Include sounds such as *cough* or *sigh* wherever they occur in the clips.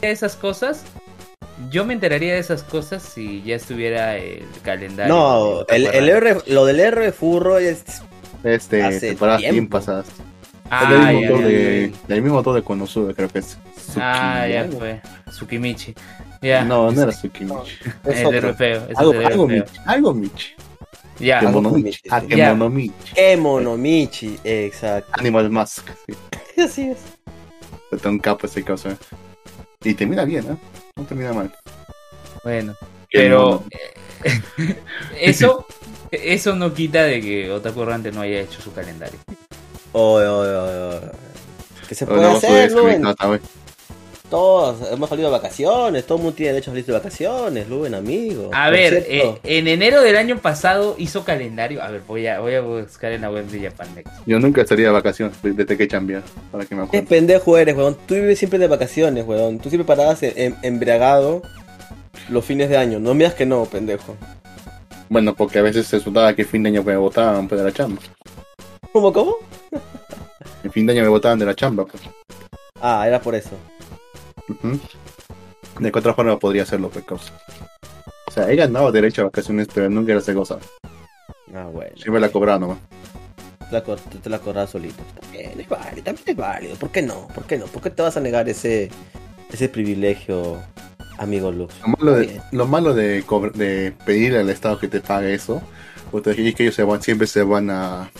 de esas cosas, yo me enteraría de esas cosas si ya estuviera el calendario. No, el, el R, lo del R furro es Este, Hace temporadas tiempo. bien pasadas. Ah, el, ya, mismo autor ya, de, ya. el mismo autor de Konosuba, creo que es. Ah, ya fue. Tsukimichi. Ya. No, no era Tsukimichi. es el otro. R feo. ese *laughs* Algo, es el R algo feo. Michi. Algo Michi. Ya. Kemonomichi. Michi, Ah. Kemonomichi. Kemonomichi, exacto. Animal Mask. Sí. *laughs* Así es. Está un capo ese caso. Y termina bien, ¿eh? No termina mal. Bueno. Pero eh, *laughs* eso, eso no quita de que Otaku Errante no haya hecho su calendario. Oye, oye, oye. ¿Qué se puede hacer, Todos hemos salido de vacaciones, todo el mundo tiene derecho a salir de vacaciones, Luen, amigo. A ver, eh, en enero del año pasado hizo calendario. A ver, voy a, voy a buscar en la web de Japan Next. Yo nunca estaría de vacaciones desde que cambiar, para que me Qué acuerde. pendejo eres, weón. Tú vives siempre de vacaciones, weón. Tú siempre parabas en- en- embriagado los fines de año. No miras que no, pendejo. Bueno, porque a veces se resultaba que fin de año me votaban pues, de la chamba. ¿Cómo, cómo? En fin de año me votaban de la chamba. Pues. Ah, era por eso. De qué otra forma podría hacerlo, pues, causa. O sea, he ganado derecho a vacaciones, pero nunca he gozado. Ah, bueno. Siempre la cobraba nomás. Te la, co- te, te la cobras solito. También es válido, también es válido. ¿Por qué no? ¿Por qué no? ¿Por qué te vas a negar ese, ese privilegio, amigo Lux? Lo malo de, lo malo de, cobr- de pedirle al Estado que te pague eso, pues, es que ellos se van, siempre se van a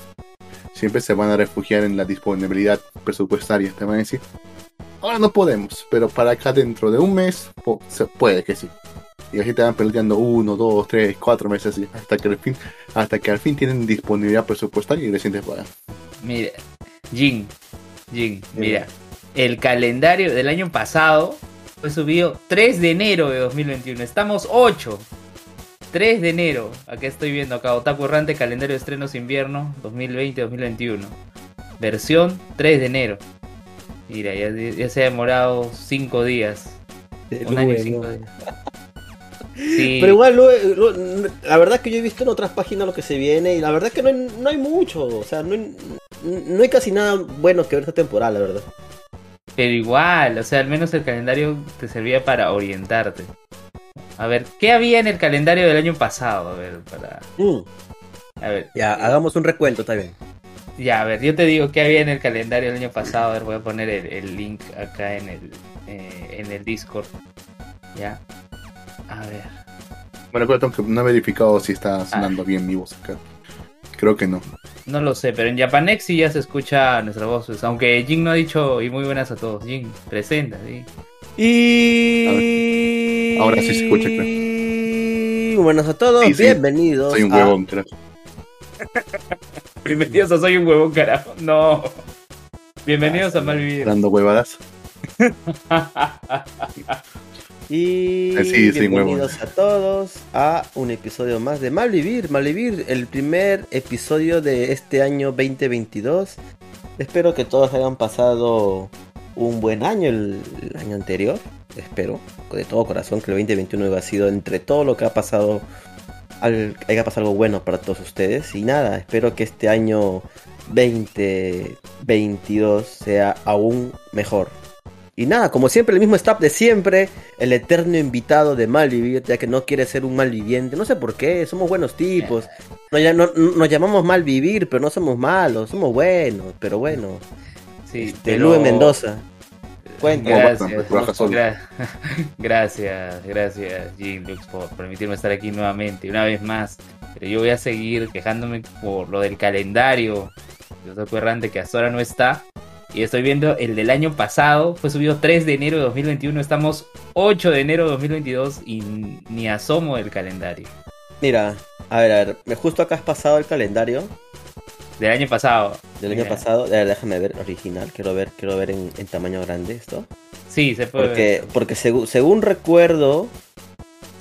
siempre se van a refugiar en la disponibilidad presupuestaria. Te van a decir, ahora no podemos, pero para acá dentro de un mes po- se puede que sí. Y así te van peleando uno, dos, tres, cuatro meses hasta que al fin, hasta que al fin tienen disponibilidad presupuestaria y recién te pagan. Mira, Jin, Jin, mira, el calendario del año pasado fue subido 3 de enero de 2021. Estamos 8. 3 de enero. Acá estoy viendo acá Otaku Errante calendario de estrenos invierno 2020-2021. Versión 3 de enero. Mira, ya, ya se ha demorado 5 días. Un año y 5 días. *laughs* Sí. Pero igual, la verdad es que yo he visto en otras páginas lo que se viene y la verdad es que no hay, no hay mucho. O sea, no hay, no hay casi nada bueno que ver esta temporada, la verdad. Pero igual, o sea, al menos el calendario te servía para orientarte. A ver, ¿qué había en el calendario del año pasado? A ver, para. Mm, A ver, Ya, hagamos un recuento, está bien. Ya, a ver, yo te digo qué había en el calendario del año pasado. A ver, voy a poner el, el link acá en el, eh, en el Discord. Ya. A ver. Bueno, creo que no he verificado si está sonando bien mi voz acá. Creo que no. No lo sé, pero en Japanex sí ya se escucha nuestras voces. Aunque Jin no ha dicho y muy buenas a todos. Jin, presenta, sí. Y... Ahora sí se escucha, creo. Y buenas a todos, Sí, sí. bienvenidos. Soy un a- huevón, creo. *laughs* Bienvenidos a Soy un huevón, carajo. No. Bienvenidos a Malvivir. Dando huevadas. *laughs* Y Eh, sí, bienvenidos a todos a un episodio más de Malvivir. Malvivir, el primer episodio de este año 2022. Espero que todos hayan pasado un buen año el, el año anterior. Espero, de todo corazón, que el 2021 haya sido entre todo lo que ha pasado, haya pasado algo bueno para todos ustedes. Y nada, espero que este año 2022 sea aún mejor. Y nada, como siempre, el mismo staff de siempre, el eterno invitado de Malvivir, ya que no quiere ser un malviviente. No sé por qué, somos buenos tipos. Nos, ya- no- nos llamamos Malvivir, pero no somos malos, somos buenos, pero bueno. Sí, Este, pero- Lube Mendoza. Cuenta. Gracias. Gra- *laughs* gracias, gracias, Jim Lux, por permitirme estar aquí nuevamente, una vez más. Pero yo voy a seguir quejándome por lo del calendario. Yo soy errante que hasta ahora no está. Y estoy viendo el del año pasado, fue subido 3 de enero de 2021, estamos 8 de enero de 2022 y ni asomo del calendario. Mira, a ver, a ver, justo acá has pasado el calendario Del año pasado. del año Mira. pasado. A ver, déjame ver, original, quiero ver, quiero ver en, en tamaño grande esto. Sí, se puede Porque, ver. porque segu- según recuerdo.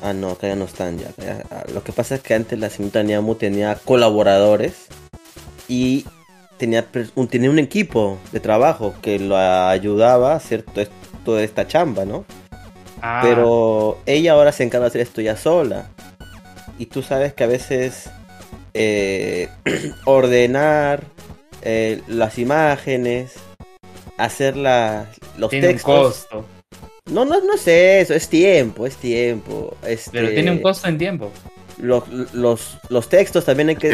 Ah, no, acá ya no están ya. ya- ah, Lo que pasa es que antes la señorita Niamu tenía colaboradores y tenía, un, tenía un equipo de trabajo que lo ayudaba a hacer to- toda esta chamba, ¿no? Ah, Pero ella ahora se encarga de hacer esto ya sola. Y tú sabes que a veces eh, *clears throat* ordenar eh, las imágenes, hacer la- los tiene un textos costo. No, no, no es eso, es tiempo, es tiempo. Este, Pero tiene un costo en tiempo. Los, los, los textos también hay que,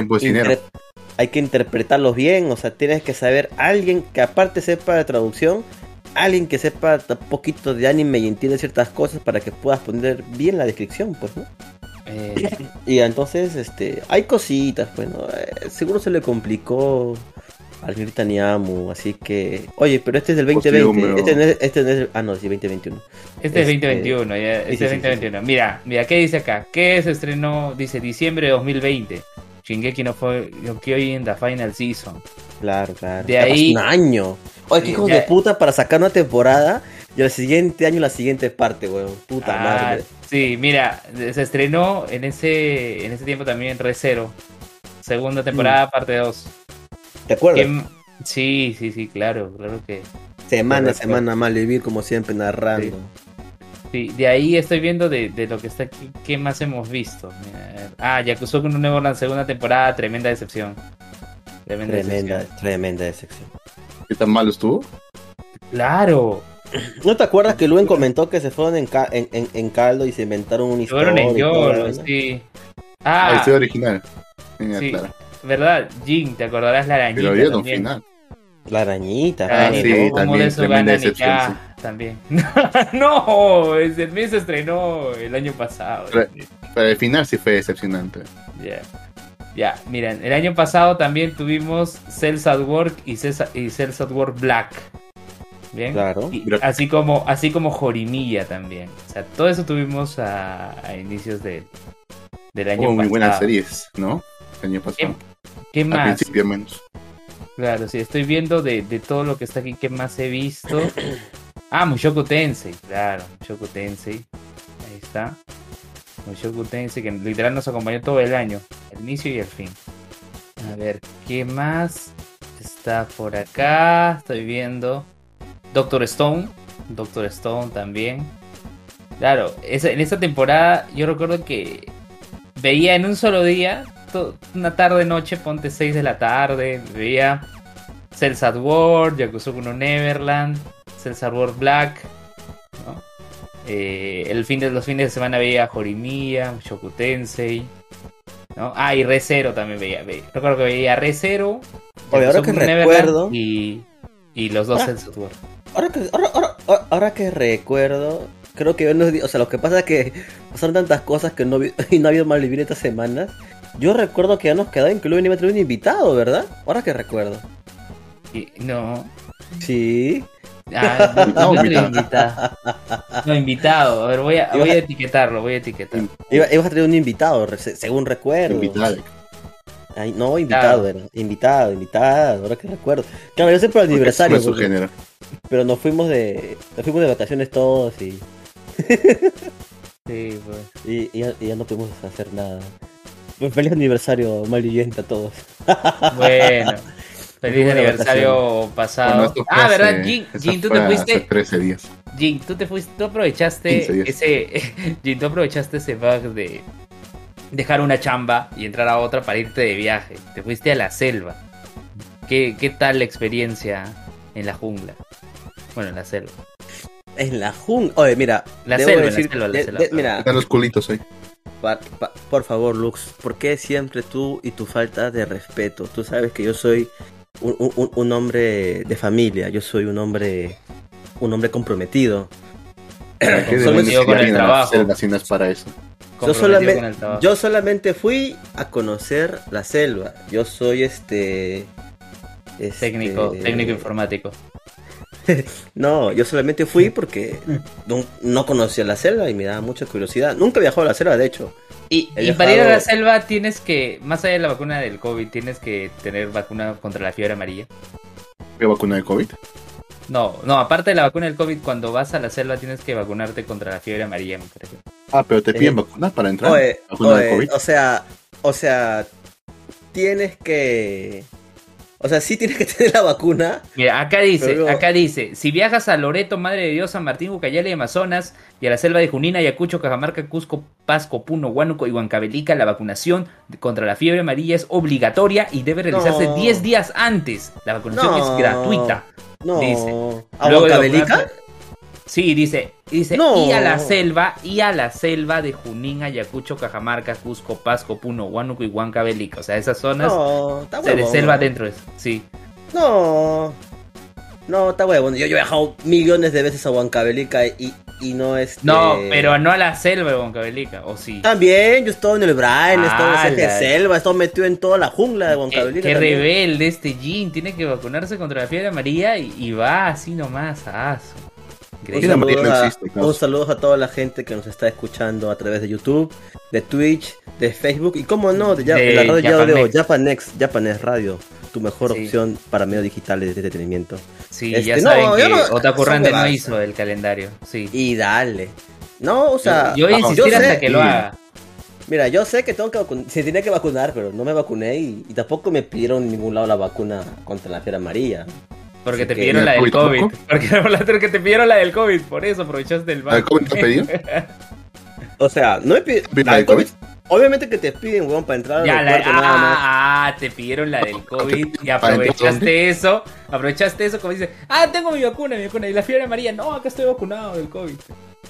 hay que interpretarlos bien, o sea, tienes que saber alguien que aparte sepa de traducción, alguien que sepa un poquito de anime y entiende ciertas cosas para que puedas poner bien la descripción, pues, ¿no? Eh, Y entonces, este, hay cositas, bueno, eh, seguro se le complicó al Grita Niamu, así que, oye, pero este es del 2020, Posiblemente. este no es, este no es- ah no, sí, 2021. Este es Este- 2021, ya, este sí, es sí, sí, 2021. Mira, mira, ¿qué dice acá? ¿Qué se estrenó? Dice diciembre de 2020. Shingeki no fue no Kyojin in the final season. Claro, claro. De ahí- un año. Oye, qué hijos ya- de puta para sacar una temporada y al siguiente año la siguiente parte, weón. Puta Ah, madre. sí, mira, se estrenó en ese en ese tiempo también Recero. Segunda temporada, parte 2. ¿Te acuerdas? Sí, sí, sí, claro, claro que Semana a semana mal vivir como siempre narrando. Sí, de ahí estoy viendo de, de lo que está aquí, ¿qué más hemos visto? Mira, ah, Yakuza con un nuevo la segunda temporada, tremenda decepción. Tremenda, Tremenda, decepción. tremenda decepción. ¿Qué tan malo estuvo? Claro, ¿No te acuerdas que Luen comentó que se fueron en, ca- en, en- en caldo y se inventaron una historia? fueron en Yolo, sí. Ah, Ah, historia original. Sí. ¿verdad? Jin, te acordarás la arañita Pero también. final. La arañita. La Ah, sí, arañita, como también, de su tremenda gana también. *laughs* no, es el mes se estrenó el año pasado. Pero- Pero el final sí fue decepcionante. Ya. Ya, miren, el año pasado también tuvimos Cells at Work y Cells, y Cells at Work Black. Bien. Claro. Y así como así como Jorimilla también. O sea, todo eso tuvimos a, a inicios del, del año muy pasado. buenas series, ¿no? El año pasado. ¿Qué más? principio menos. Claro, sí, estoy viendo de, de todo lo que está aquí, ¿qué más he visto? *coughs* Ah, Mushoku Tensei, claro, Mushoku Tensei. Ahí está. Mushoku Tensei, que literal nos acompañó todo el año, el inicio y el fin. A ver, ¿qué más está por acá? Estoy viendo. Doctor Stone, Doctor Stone también. Claro, esa- en esa temporada yo recuerdo que veía en un solo día, to- una tarde noche, ponte 6 de la tarde, veía Cells at War, Yakuza no Neverland, Cells at War Black, ¿no? Eh, el fin de los fines de semana veía Horimiya, Shoku Tensei, ¿no? Ah, y Re Zero también veía, veía. Recuerdo que veía Re Zero, Oye, ahora que recuerdo- y, y los dos Ahora- at War. Ahora que, ahora, ahora- ahora- que recuerdo, creo que o sea, lo que pasa es que pasaron tantas cosas que no vi- *laughs* y no ha habido mal vivir estas semanas. Yo recuerdo que ya nos quedaba en que luego iba a tener un invitado, ¿verdad? Ahora que recuerdo. Y- no, Sí. Ah, *laughs* no, No, invitado. No, invitado. A ver, voy a, voy a etiquetarlo, voy a etiquetarlo. Iba- ibas a tener un invitado, según recuerdo. Invitado. Ay, no, invitado era. Invitado, invitado, ahora que recuerdo. Claro, yo sé por el Porque aniversario, fue su porque- género. pero nos fuimos de nos fuimos de vacaciones todos y, *laughs* Sí, pues. y, y ya, y ya no pudimos hacer nada. Pues feliz aniversario, malviviente a todos. *laughs* Bueno. Feliz aniversario pasado. Bueno, ah, ¿verdad? Jin, Jin, tú te fuiste. 13 días. Jin, tú te fuiste. Tú 15 aprovechaste ese. *laughs* Jin, tú aprovechaste ese bug de dejar una chamba y entrar a otra para irte de viaje. Te fuiste a la selva. ¿Qué, qué tal la experiencia en la jungla? Bueno, en la selva. En la jungla. Oye, mira, La debo selva, la decir- selva, la de- selva, de- mira, Están los culitos ahí. pa- pa- por favor, Lux, ¿por qué siempre tú y tu falta de respeto? Tú sabes que yo soy un, un- un hombre de familia, yo soy un hombre un hombre comprometido. ¿Qué con el trabajo. para eso? Yo Comprometido con el solamente, trabajo. yo solamente fui a conocer la selva. Yo soy este, este- Técnico, técnico informático. *laughs* No, yo solamente fui porque no, no conocía la selva y me daba mucha curiosidad. Nunca he viajado a la selva, de hecho. Y, y para ir a la selva tienes que, más allá de la vacuna del COVID, tienes que tener vacuna contra la fiebre amarilla. ¿Qué vacuna de COVID? No, no, aparte de la vacuna del COVID, cuando vas a la selva tienes que vacunarte contra la fiebre amarilla, me parece. Ah, pero te piden Eh, vacunas para entrar. Oye, ¿Vacuna de oye, COVID? o sea, o sea, tienes que, o sea, sí tienes que *laughs* tener la vacuna. Mira, acá dice, Pero- acá dice, si viajas a Loreto, Madre de Dios, San Martín, Ucayali, Amazonas, y a la selva de Junín, Ayacucho, Cajamarca, Cusco, Pasco, Puno, Huánuco y Huancavelica, la vacunación contra la fiebre amarilla es obligatoria y debe realizarse No. 10 días antes. La vacunación No. es gratuita. No, Dice, ¿a Huancavelica? Sí, dice, dice, No. y a la selva, y a la selva de Junín, Ayacucho, Cajamarca, Cusco, Pasco, Puno, Huánuco y Huancavelica. O sea, esas zonas No, está o sea, de selva dentro es. Sí. No. No, está huevón. Yo, yo he viajado millones de veces a Huancavelica y, y no es. No, pero no a la selva de Huancavelica, o sí. También, yo he estado en el Brian, he estado en de Ala. selva, he estado metido en toda la jungla de Qué, Huancavelica. qué rebelde este Jin, tiene que vacunarse contra la fiebre amarilla y, y va así nomás a aso. Un saludo, no a, un saludo a toda la gente que nos está escuchando a través de YouTube, de Twitch, de Facebook y, como no, de, ya- De la radio. Japanex, Japanex Radio, tu mejor Sí. opción para medios digitales de entretenimiento. Sí, Este, ya no, saben que no- Otaku no hizo el calendario. Sí. Y dale. No, o sea, yo voy a vamos, insistir yo sé- hasta que lo haga. Mira, yo sé que tengo que vacunar, se tenía que vacunar, pero no me vacuné y, y tampoco me pidieron en ningún lado la vacuna contra la fiebre amarilla. Porque te que- pidieron la del ¿COVID? Porque porque te pidieron la del COVID, por eso aprovechaste el ¿La del COVID te pedido? O sea, no me pidieron... ¿Pidieron la del COVID? Obviamente que te piden, weón, para entrar al Ya, la, nada más. ah, ah, te pidieron la del *laughs* COVID y aprovechaste eso. Aprovechaste eso como dices, ah, tengo mi vacuna, mi vacuna. Y la fiebre amarilla, no, acá estoy vacunado del COVID.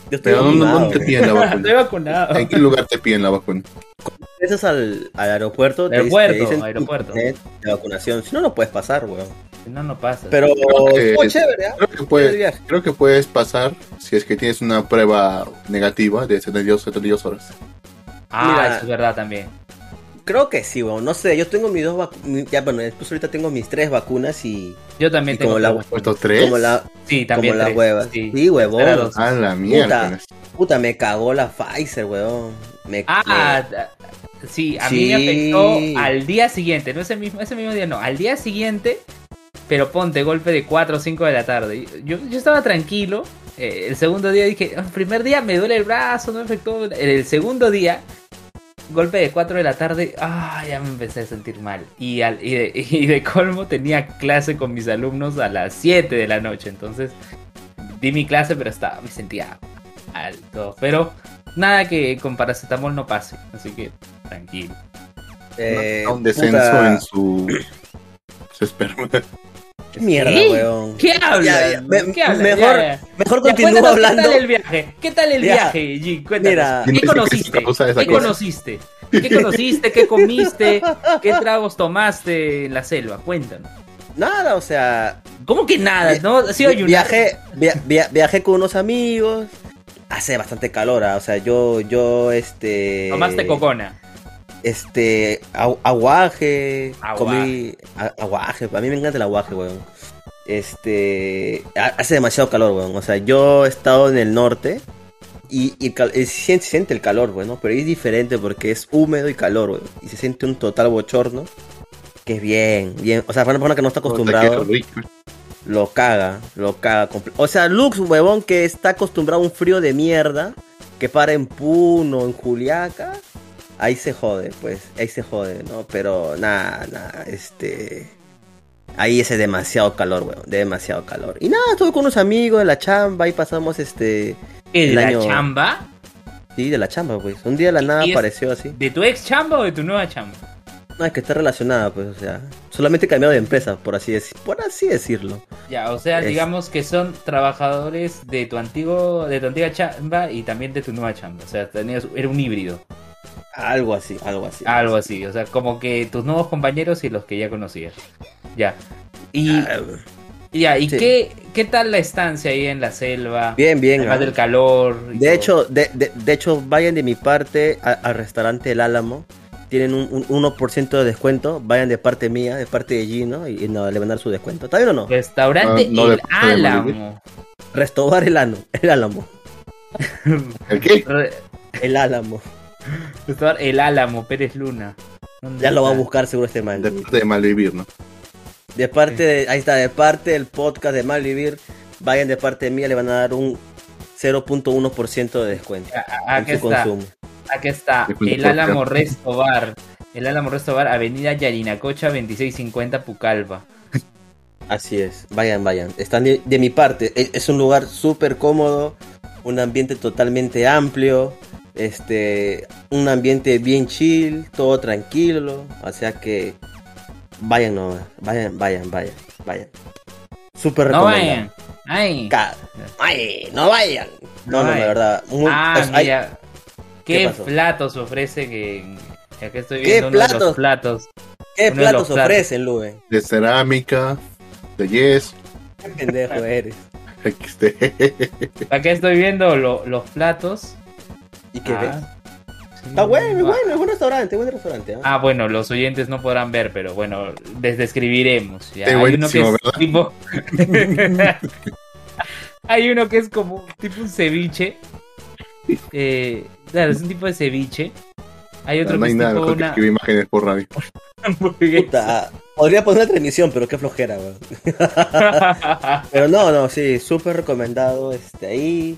Yo estoy Pero ¿dónde, vacunado, dónde te piden la *laughs* Estoy vacuna? vacunado. ¿En qué lugar te piden la vacuna? Regresas al, al aeropuerto, te, Aeropuerto, te dicen tu aeropuerto. de vacunación. Si no, no puedes pasar, weón. No, no pasa. Pero que- estuvo chévere, ¿ah? Creo que, puedes, creo que puedes pasar si es que tienes una prueba negativa de 72, 72 horas. Ah, mira. eso es verdad también. Creo que sí, weón. No sé, yo tengo mis dos vacunas. Ya, bueno, incluso ahorita tengo mis tres vacunas y. Yo también Y tengo como la- tres vacunas. ¿Estos tres? Como, la, Sí, también como las huevas. Sí. Sí, huevón. La mierda. Puta, me cagó la Pfizer, weón. Me, Ah, me- sí, a mí me afectó al día siguiente, no ese mismo, ese mismo día, no, al día siguiente, pero ponte golpe de 4 o 5 de la tarde. Yo, yo estaba tranquilo, eh, el segundo día dije, el primer día me duele el brazo, no me afectó, el segundo día, golpe de 4 de la tarde, ah, ya me empecé a sentir mal. Y, al, y, de, *laughs* y de colmo tenía clase con mis alumnos a las 7 de la noche, entonces di mi clase, pero estaba, me sentía alto, pero nada que con paracetamol no pase, así que tranquilo. eh, un descenso puta, en su, su esperma. *laughs* ¿Qué mierda, weón? ¿Qué hablas? Me- mejor- Ya, ya. Mejor continúo hablando. ¿Qué tal el viaje? ¿Qué tal el viaje, Jin? Cuéntanos. mira. ¿Qué conociste? ¿qué conociste? ¿Qué conociste? ¿Qué comiste? ¿Qué *laughs* tragos tomaste en la selva? Cuéntanos. Nada, o sea, ¿Cómo que nada? ¿No? Viajé, via- via- viajé con unos amigos. Hace bastante calor, ah, o sea, yo, yo, este. Tomaste cocona. Este, agu- aguaje, Aguaje. comí a- aguaje, a mí me encanta el aguaje, weón. Este, ha- hace demasiado calor, weón. O sea, yo he estado en el norte y, y el eh, se siente, el calor, weón, pero es diferente porque es húmedo y calor, weón. Y se siente un total bochorno, que es bien, bien. O sea, para una persona que no está acostumbrado, lo caga, lo caga. O sea, Lux, huevón, que está acostumbrado a un frío de mierda, que para en Puno, en Juliaca, ahí se jode, pues, ahí se jode, ¿no? Pero nada, nada, este... Ahí es demasiado calor, weón, demasiado calor. Y nada, estuve con unos amigos de la chamba, ahí pasamos este... ¿Qué, ¿De el la año- chamba? Sí, de la chamba, pues. Un día de la nada ¿Y apareció así. ¿De tu ex chamba o de tu nueva chamba? No, es que está relacionada, pues, o sea... Solamente cambiado de empresa, por así, decir, por así decirlo. Ya, o sea, Es- digamos que son trabajadores de tu antiguo, de tu antigua chamba y también de tu nueva chamba. O sea, tenías, era un híbrido. Algo así, algo así. Algo así, o sea, como que tus nuevos compañeros y los que ya conocías. Ya. Y Ah, ya, ¿y sí. qué, qué tal la estancia ahí en la selva? Bien, bien. Además del calor. De todo. hecho, de, de- de hecho, vayan de mi parte a- al restaurante El Álamo. Tienen un, un 1% de descuento. Vayan de parte mía, de parte de Gino. Y, y no, le van a dar su descuento. ¿Está bien o no? Restaurante Ah, no El Álamo. Restaurar el, ano, el Álamo. *laughs* ¿El qué? Re- El Álamo. El Álamo, Pérez Luna. ¿Dónde Ya lo va a buscar seguro este man. De parte de malvivir, ¿no? De parte de, ahí está, de parte del podcast de Malvivir. Vayan de parte mía, le van a dar un 0.1% de descuento. A- a- en Aquí su está, consumo. aquí está. El Álamo. Resto Bar. El Álamo Resto Bar, Avenida Yarinacocha 2650 Pucallpa. Así es, vayan, vayan. Están de, de mi parte. Es, es un lugar súper cómodo, un ambiente totalmente amplio, este, un ambiente bien chill, todo tranquilo. O sea que vayan, no, vayan, vayan, vayan, vayan. Súper No vayan. Ay. Ca- Ay, no vayan. No, no, hay. la verdad. muy- ah, es- hay- mira. ¿Qué ¿Qué, platos ofrecen en... Acá estoy ¿Qué viendo de platos? los platos. ¿Qué uno de platos platos. ofrecen, Lube? De cerámica, de yes, Qué pendejo eres. XD. *laughs* Acá estoy viendo lo- los platos. ¿Y qué Ah, ves? sí. Está bueno, es Ah, bueno, es buen restaurante, buen restaurante. ¿ah? Ah, bueno, los oyentes no podrán ver, pero bueno, les describiremos. ¿ya? Hay uno que es tipo. *laughs* Hay uno que es como tipo un ceviche. Eh, claro, es un tipo de ceviche. Hay otro No que hay es nada tipo mejor que una escribir imágenes por radio. Puta, podría poner una transmisión, pero qué flojera, weón. *laughs* Pero no, no, sí, súper recomendado este ahí.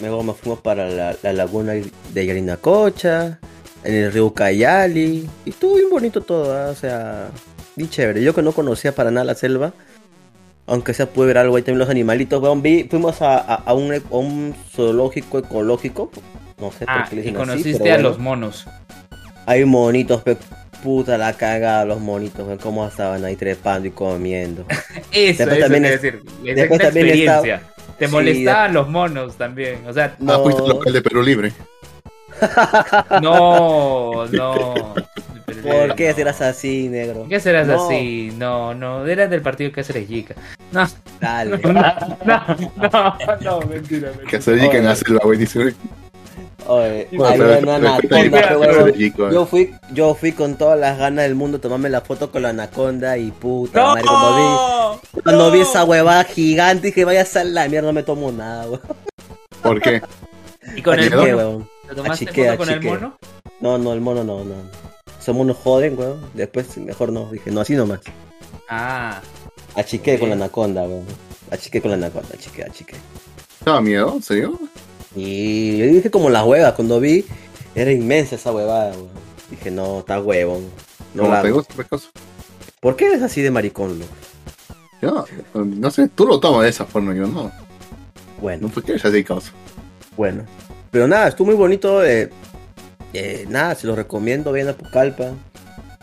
Luego nos fuimos para la, la laguna de Yarinacocha, en el río Cayali. Y estuvo bien bonito todo, o sea, bien chévere. Yo que no conocía para nada la selva, aunque sea pude ver algo ahí también los animalitos. weón, vi, fuimos a, a- a un, a un zoológico ecológico. No sé por Ah, qué le y dicen así, conociste pero a bueno. los monos. Hay monitos, pe, puta la cagada, los monitos, weón, cómo estaban ahí trepando y comiendo. *laughs* Eso, Después eso también es- decir. Es después también experiencia. Te Sí, molestaban los monos también. O sea, No. Ah, fuiste al local de Perú Libre. *laughs* no, no. ¿Por qué No. serás así, negro? ¿Por qué serás No. así? No, no, eras del partido que hace Yica. No, Dale. *laughs* no, no, no, no, mentira, Que mentira. se dedica en la selva, güey. Dice, Oye, Bueno, hay pero- una pero- anaconda, pero- pe, pero- huevón. chico, Yo fui, yo fui con todas las ganas del mundo a tomarme la foto con la anaconda y puta ¡No! madre, cuando vi, cuando vi esa huevada gigante dije vaya a la mierda, no me tomo nada, weón. ¿Por qué? ¿Y con el mono? weón. ¿Te tomaste Achiqué, foto con el mono? No, no, el mono no, no. Esos monos joden, weón. Después mejor no, dije, no, así nomás. Ah, Achiqué con la anaconda, weón. Achiqué con la anaconda, achiqué, achiqué. ¿Estaba miedo? ¿En serio? Y yo dije como las huevas, cuando vi, era inmensa esa huevada, weón. Dije, no, está huevón. No ¿Cómo la te gusta? pues? ¿Por qué eres así de maricón, Lu? Yo, no sé, tú lo tomas de esa forma, yo no. Bueno, No, ¿por qué eres así, causa? bueno. Pero nada, estuvo muy bonito. eh, eh, nada, se los recomiendo, vayan a Pucallpa.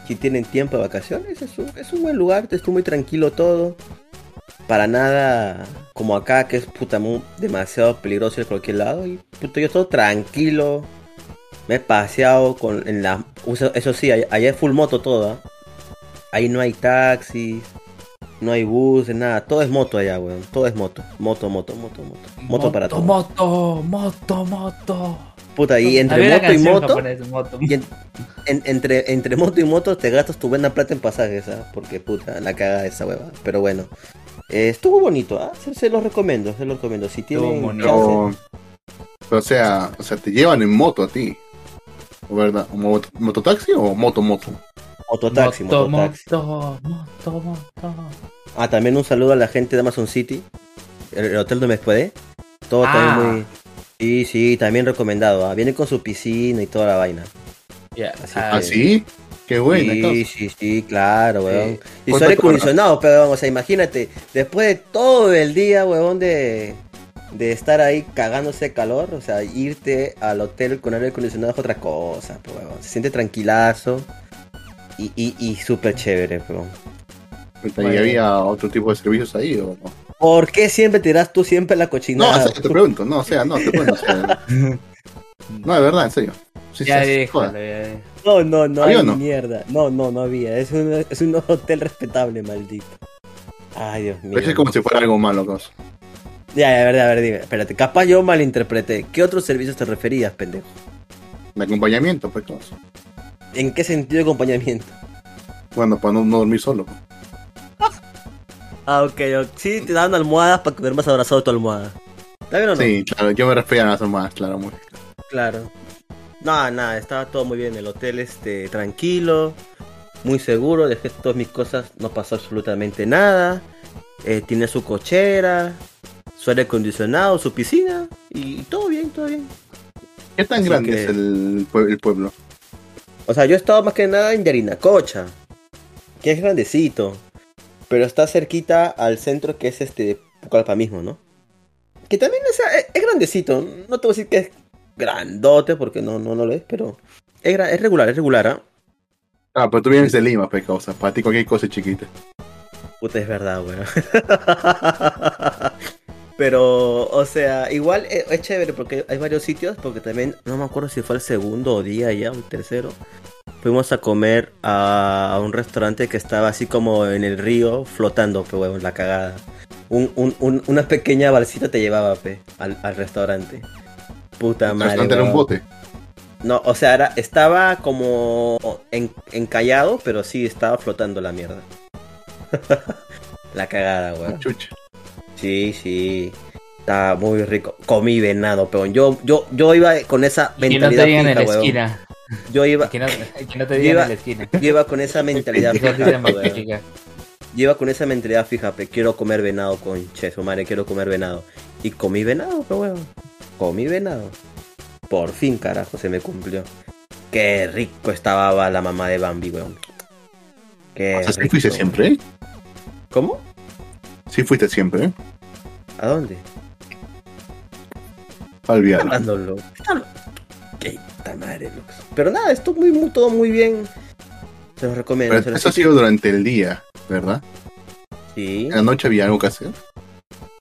Si tienen tiempo de vacaciones, es un, es un buen lugar, estuvo muy tranquilo todo. Para nada como acá, que es puta muy, demasiado peligroso ir a cualquier lado. Y puta, yo todo tranquilo. Me he paseado con en la. Eso sí, allá es full moto toda. Ahí no hay taxis, no hay buses, nada. Todo es moto allá, weón. Todo es moto. Moto, moto, moto, moto. Moto, para todo. Moto, moto, moto. Puta, y entre moto y moto, japonesa, moto. y en- en- entre, entre moto y moto te gastas tu buena plata en pasajes, ¿ah? Porque puta, la caga esa hueva. Pero bueno, eh, estuvo bonito, ¿ah? Se, se los recomiendo, se los recomiendo. Si tienen bonito. Pero, o sea, o sea, te llevan en moto a ti. ¿O ¿Verdad? ¿Moto, ¿Mototaxi o moto-moto? Mototaxi, moto, mototaxi. moto, moto, moto. Ah, también un saludo a la gente de Amazon City, el, el hotel donde me puede. Todo Ah. también muy... Sí, sí, también recomendado. ¿ah? Viene con su piscina y toda la vaina. Así ah, ¿Ah, sí? Qué buena, sí, causa. sí, sí, claro, weón. Y ¿Cuál su aire fue tu acondicionado, pero, o sea, imagínate, después de todo el día, weón, de, de estar ahí cagándose de calor, o sea, irte al hotel con aire acondicionado es otra cosa, pues, weón. Se siente tranquilazo y, y, y súper chévere, weón. ¿Y había otro tipo de servicios ahí o no? ¿Por qué siempre tiras tú siempre la No, cochinada? o sea, te pregunto, no, o sea, no, te pregunto. o sea, *laughs* no, de verdad, en serio. Sí, Ya sí, sí, déjalo, ya. No, no, no ¿Había hay o no? mierda. No, no, no había. Es un, es un hotel respetable, maldito. Ay, Dios mío. Parece como si fuera algo malo, causa. Ya, ya, a ver, a ver, dime. Espérate, capaz yo malinterpreté. ¿Qué otros servicios te referías, pendejo? De acompañamiento, pues, causa. ¿En qué sentido de acompañamiento? Bueno, para no, no dormir solo. pues. Ah, ok. Sí, te dan almohadas para que duermas abrazado a tu almohada. ¿Está bien o no? Sí, claro, yo me refería a las más, claro, muy. Claro. No, nada, estaba todo muy bien. El hotel, este, tranquilo, muy seguro. Dejé todas mis cosas, no pasó absolutamente nada. Eh, tiene su cochera, su aire acondicionado, su piscina. Y todo bien, todo bien. ¿Qué tan Así grande que- es el, pue- el pueblo? O sea, yo he estado más que nada en Yarinacocha, que es grandecito, pero está cerquita al centro que es este Pucallpa mismo, ¿no? Que también o sea, es, es grandecito, no te voy a decir que es grandote porque no, no, no lo es, pero es, regular, es regular, ¿ah? Ah, pero tú vienes de Lima, pues, causa. Para ti cualquier cosa es chiquita. Puta, es verdad, weón. *laughs* Pero, o sea, igual es, es chévere porque hay varios sitios, porque también, no me acuerdo si fue el segundo día ya, o el tercero. Fuimos a comer a, a un restaurante que estaba así como en el río, flotando, pe huevón, la cagada. Un, un- un- una pequeña balsita te llevaba, pe, al, al restaurante. Puta madre. era un bote. No, o sea, era- estaba como en- encallado, pero sí estaba flotando la mierda. *laughs* la cagada, weón. Chucha. Sí, sí. Estaba muy rico. Comí venado, peón. Yo, yo, yo iba con esa Que no mentalidad te digan en la weón. esquina. Yo iba, Que no, que no te digan Iba- en la esquina. yo iba con esa mentalidad fija, de weón. magnífica. Yo iba con esa mentalidad fija, pe. Quiero comer venado con cheso, madre. Quiero comer venado. Y comí venado, pe, weón. Comí venado. Por fin, carajo, se me cumplió. Qué rico estaba la mamá de Bambi, weón. Qué O sea, sí rico. fuiste siempre. ¿Cómo? Sí fuiste siempre. ¿A dónde? Al viaje. *laughs* Qué puta madre, Lux. Pero nada, esto muy, muy, todo muy bien. Se los recomiendo. se los- eso ha sido durante el día, ¿verdad? Sí. En la noche había algo que hacer.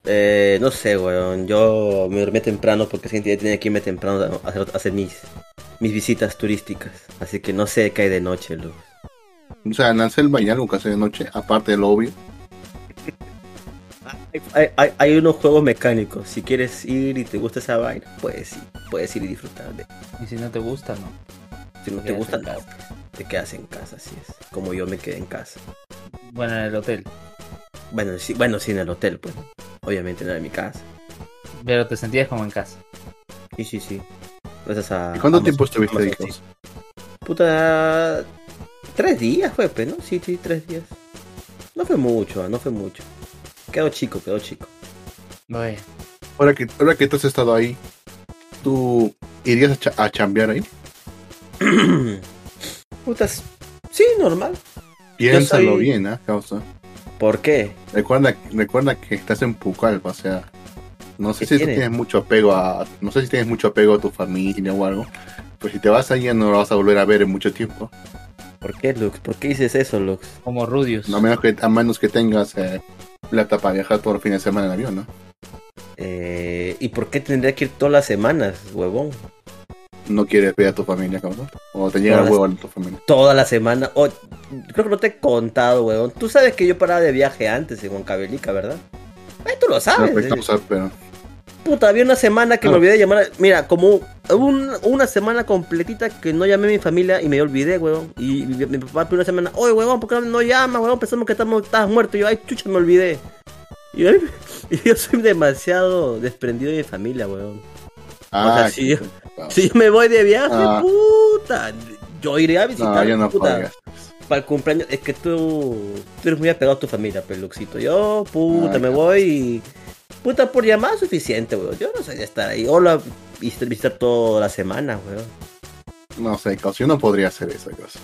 Eh, no sé, weón. Yo me dormí temprano porque siempre ya tenía que irme temprano a hacer, a hacer mis, mis visitas turísticas. Así que no sé qué hay de noche, Lux. O sea, en la selva hay algo que hacer de noche, aparte de lo obvio. Hay, hay- hay- hay unos juegos mecánicos. Si quieres ir y te gusta esa vaina, puedes ir. Puedes ir y disfrutar de. Y si no te gusta, no. Si no Te gusta, no. Te quedas en casa, así es. Como yo me quedé en casa. Bueno, en el hotel. Bueno, sí, bueno, sí en el hotel, pues. Obviamente no era mi casa. Pero te sentías como en casa. Sí, sí, sí. Gracias a. ¿Y cuánto tiempo estuviste ahí? Puta. Tres días fue, pues, ¿no? Sí, sí, tres días. No fue mucho, no fue mucho. Quedó chico, quedó chico. Bueno, Ahora que, ahora que tú has estado ahí, ¿tú irías a, cha- a chambear ahí? *clears throat* Putas. Sí, normal. Piénsalo soy- bien, ¿ah? Causa. ¿Por qué? Recuerda, recuerda que estás en Pucallpa, o sea, no sé ¿Qué si tiene? tienes mucho apego a, no sé si tienes mucho apego a tu familia o algo, pues si te vas allá no lo vas a volver a ver en mucho tiempo, ¿Por qué, Lux? ¿Por qué dices eso, Lux? como Rudius. a menos que, a menos que tengas eh, plata para viajar todos los fines de semana en avión, ¿no? Eh, ¿Y por qué tendría que ir todas las semanas, huevón? No quieres ver a tu familia, cabrón, o te llega el huevo a tu familia. Toda la semana. Oh, creo que no te he contado, huevón. Tú sabes que yo paraba de viaje antes en Huancavelica, ¿verdad? Tú lo No, sabes. pues, eh. causa, pero Puta, había una semana que me olvidé de llamar. a- Mira, como un- una semana completita que no llamé a mi familia y me olvidé, weón. Y mi, mi papá por una semana, oye, weón, ¿por qué no llamas, weón? Pensamos que estamos, estabas muerto. Y yo, ay, chucha, me olvidé. Y yo, *laughs* y yo soy demasiado desprendido de mi familia, weón. Ah, sea, si yo-. Si yo me voy de viaje, Ah. puta, yo iré a no, visitar, yo no puta, podría. para el cumpleaños. Es que tú, tú eres muy apegado a tu familia, peluxito. Yo, puta, me ya. voy y. Puta, por llamada es suficiente, weón. Yo no soy de estar ahí. Hola, visitar, toda la semana, weón. No sé, causa, yo no podría hacer esa cosa.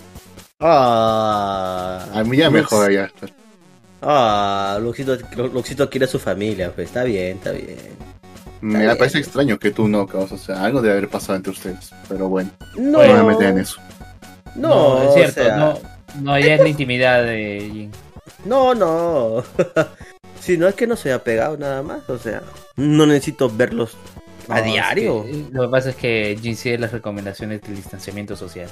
Ah, A mí ya Lux- mejor allá estar. Ah, Luxito, Luxito quiere a su familia, pues está bien, está bien. Me bien. parece extraño que tú no, causa, o sea, algo debe haber pasado entre ustedes, pero bueno, No, me meter en eso. No, es cierto. o sea, No, no, ya es la intimidad de Jin. No, no. *laughs* si no es que no soy apegado nada más, o sea, no necesito verlos a No, es diario. que- lo que pasa es que Jin sigue las recomendaciones del distanciamiento social.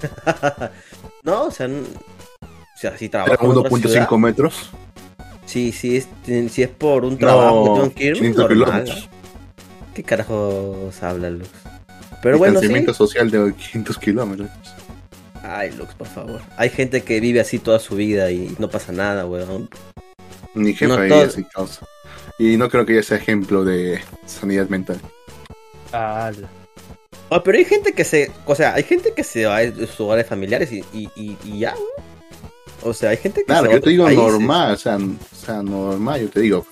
*laughs* no, o sea, o sea, si ciudad, 1.5 metros, si, si, es, si es por un trabajo, no, tengo que irme, 500 normal. kilómetros. ¿Qué carajos habla Lux? Pero bueno, sí. Social de 500 kilómetros. Ay, Lux, por favor. Hay gente que vive así toda su vida y no pasa nada, weón. Mi jefe No ahí todo- así causa. Y no creo que ella sea ejemplo de sanidad mental. Ah, Ah, pero hay gente que se, o sea, hay gente que se va de sus hogares familiares y, y, y, y ya, weón. O sea, hay gente que Claro, yo te digo países. normal, o sea, o sea, normal, yo te digo.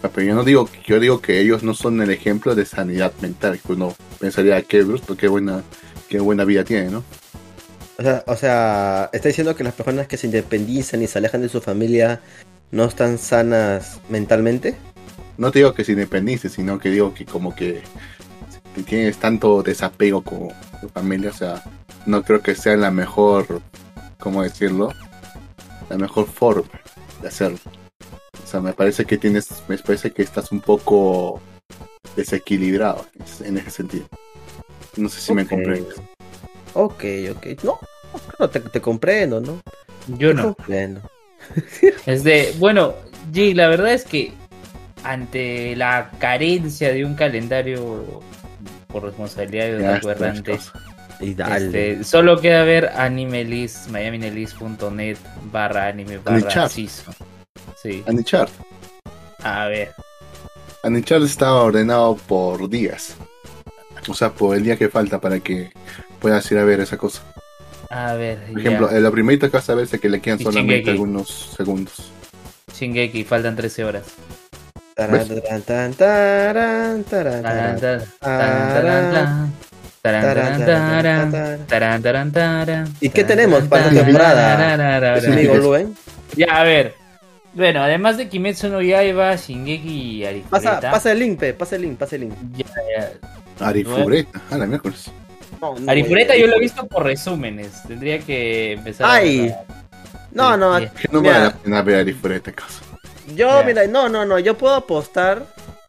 Pero yo no digo, yo digo que ellos no son el ejemplo de sanidad mental, que uno pensaría que bruto, qué buena, qué buena vida tiene, ¿no? O sea, o sea, está diciendo que las personas que se independizan y se alejan de su familia no están sanas mentalmente. No te digo que se independice, sino que digo que como que si tienes tanto desapego con tu familia, o sea, no creo que sea la mejor, ¿cómo decirlo? La mejor forma de hacerlo. sea, me parece que tienes, me parece que estás un poco desequilibrado en ese sentido. No sé si me comprendes. Ok, ok. No, claro, te, te comprendo, ¿no? Yo Te no. comprendo. *laughs* Es de, bueno, G, la verdad es que ante la carencia de un calendario por responsabilidad de los gobernantes. Y dale. este, solo queda ver animelist, miaminelist.net barra anime barra season. Sí, Anichar. a ver. Anichar está ordenado por días. O sea, por el día que falta para que puedas ir a ver esa cosa. A ver, Por ejemplo, ya. lo primerito que vas a ver es que le quedan Y solamente Shingeki. algunos segundos. Shingeki, faltan 13 horas. Taran, ¿Y qué tenemos para esta taran, temporada? Amigo Luen, Ya, a ver. Bueno, además de Kimetsu no Yaiba, Shingeki y pasa, Arifureta. pasa el link, pe, pasa el link, pasa el link. Ya, ya. Arifureta. Ah, la miércoles. No, no, Arifureta eh, yo lo he visto por resúmenes. Tendría que empezar Ay. a... No, no. Que no Mira. vale la pena ver Arifureta, caso. yo, Ya. mira, no, no, no, yo puedo apostar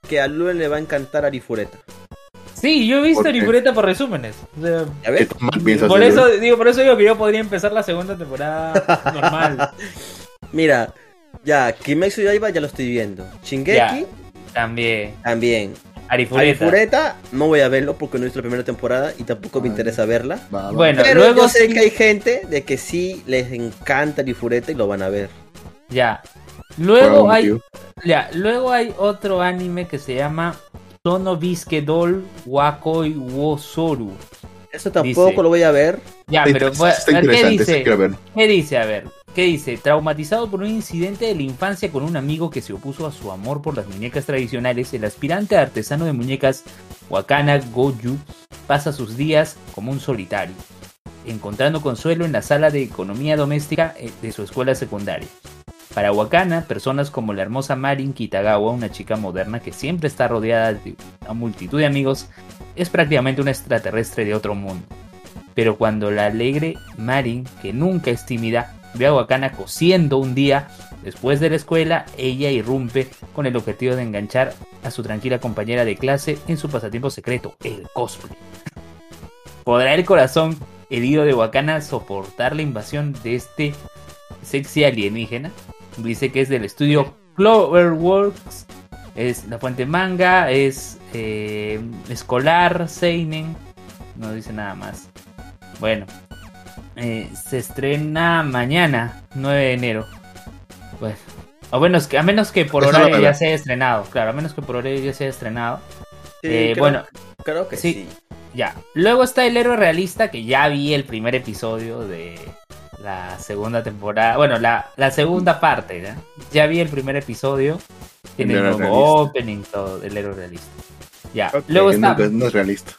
que a Luen le va a encantar Arifureta. Sí, yo he visto ¿Por qué? Arifureta por resúmenes. O sea, ¿Ya ¿Qué ves? tan mal piensas por eso digo, por eso digo que yo podría empezar la segunda temporada *laughs* normal. Mira, ya, Kimetsu Yaiba ya lo estoy viendo. Shingeki Ya. También. también. Arifureta. Arifureta no voy a verlo porque no he visto la primera temporada y tampoco me interesa verla. Va, va. Bueno, Pero luego yo sé sí- que hay gente de que sí les encanta Arifureta y lo van a ver. Ya. Luego hay, ya, luego hay otro anime que se llama Sono Biskedol Wakoi Wosoru. Eso tampoco Dice. lo voy a ver. Ya, Está pero a ver, ¿qué dice? ¿Qué dice? A ver, ¿qué dice? Traumatizado por un incidente de la infancia con un amigo que se opuso a su amor por las muñecas tradicionales, el aspirante a artesano de muñecas Wakana Goju pasa sus días como un solitario, encontrando consuelo en la sala de economía doméstica eh, de su escuela secundaria. Para Wakana, personas como la hermosa Marin Kitagawa, una chica moderna que siempre está rodeada de una multitud de amigos, es prácticamente una extraterrestre de otro mundo. Pero cuando la alegre Marin, que nunca es tímida, ve a Wakana cosiendo un día después de la escuela, ella irrumpe con el objetivo de enganchar a su tranquila compañera de clase en su pasatiempo secreto, el cosplay. ¿Podrá el corazón herido de Wakana soportar la invasión de este sexy alienígena? Dice que es del estudio Cloverworks, es la fuente manga, es eh, escolar, Seinen, no dice nada más. Bueno, eh, se estrena mañana, 9 de enero. Pues, a menos que, a menos que por horario ya se haya estrenado, claro, a menos que por horario ya se haya estrenado. Sí, Eh, creo- bueno, creo que sí. sí. ya. Luego está el héroe realista, que ya vi el primer episodio de la segunda temporada. Bueno, la, la segunda parte, ¿ya? Ya vi el primer episodio. Tiene El nuevo opening, todo, el héroe realista. Ya. Ok, luego está. no, no es realista.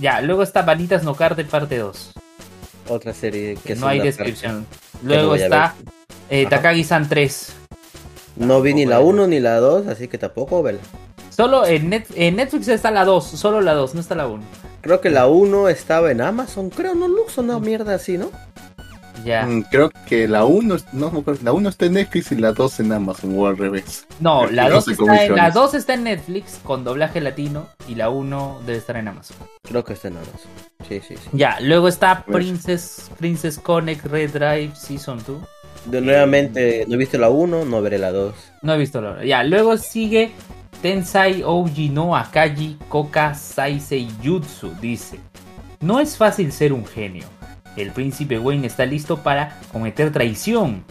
Ya, luego está Vanitas No Carte parte 2. Otra serie que no hay descripción. no Luego está eh. Takagi-san 3. parte. No vi ni la Tampoco 1 ni la 2, así que tampoco verla. Solo en, Net- en Netflix está la 2, solo la 2, no está la 1. Creo que la 1 estaba en Amazon, creo, no Lux, una mierda así, ¿no? Ya. Mm, creo que la 1 no, la 1 está en Netflix y la 2 en Amazon o al revés. No, la que 2 no se está, en, la comisiones. 2 está en Netflix con doblaje latino y la 1 debe estar en Amazon. Creo que está en Amazon. Sí, sí, sí. Ya, luego está Pues. Princess, Princess Connect Red Drive Season 2. De nuevamente, no he visto la 1, no veré la 2. No he visto la Ya, luego sigue Tensai Ouji no Akagi Koka Saisei Jutsu. Dice: No es fácil ser un genio. El príncipe Wayne está listo para cometer traición.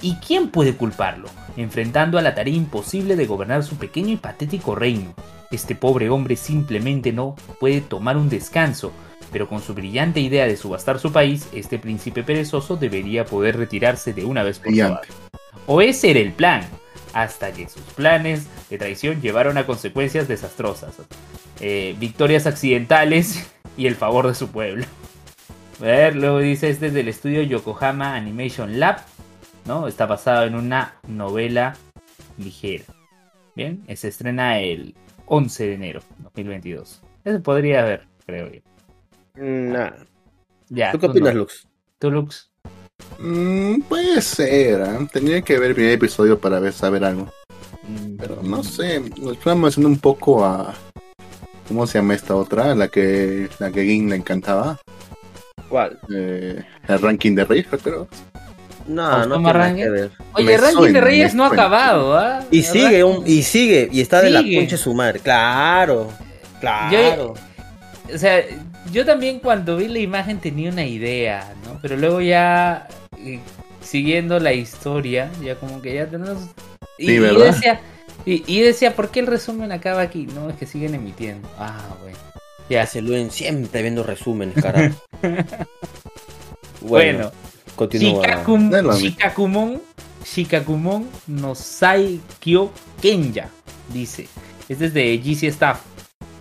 ¿Y quién puede culparlo? Enfrentando a la tarea imposible de gobernar su pequeño y patético reino. Este pobre hombre simplemente no puede tomar un descanso, pero con su brillante idea de subastar su país, este príncipe perezoso debería poder retirarse de una vez por todas. O ese era el plan, hasta que sus planes de traición llevaron a consecuencias desastrosas, eh, victorias accidentales *laughs* y el favor de su pueblo. A ver, luego dice este es del estudio Yokohama Animation Lab, ¿no? Está basado en una novela ligera. Bien, se estrena el 11 de enero 2022. Eso podría haber, creo yo. Nah. Ya, ¿Tú qué no. opinas, Lux? ¿Tú, Lux? Mm, puede ser, ¿ah? Tendría que ver el primer episodio para ver, saber algo. Mm, Pero no sé, me estoy haciendo un poco a. ¿Cómo se llama esta otra? La que la que Ging le encantaba. ¿Cuál? Eh, el ranking de Reyes, creo. No, ¿Cómo no tiene ranking? que ver. Oye, Me el ranking de Reyes no ha acabado, ¿ah? Y sigue, un, y sigue, y está de la concha su madre. Claro, claro. O sea, yo también cuando vi la imagen tenía una idea, ¿no? Pero luego ya eh, siguiendo la historia, ya como que ya tenemos... Y, Sí, y ¿verdad? decía, y, y decía, ¿por qué el resumen acaba aquí? No, es que siguen emitiendo. Ah, bueno. Ya, Se Luen siempre viendo resúmenes, carajo. *laughs* bueno. continúa. Shikakum-. Shikakumon, Shikakumon no Saikyo Kenya, dice. Este es de GC Staff.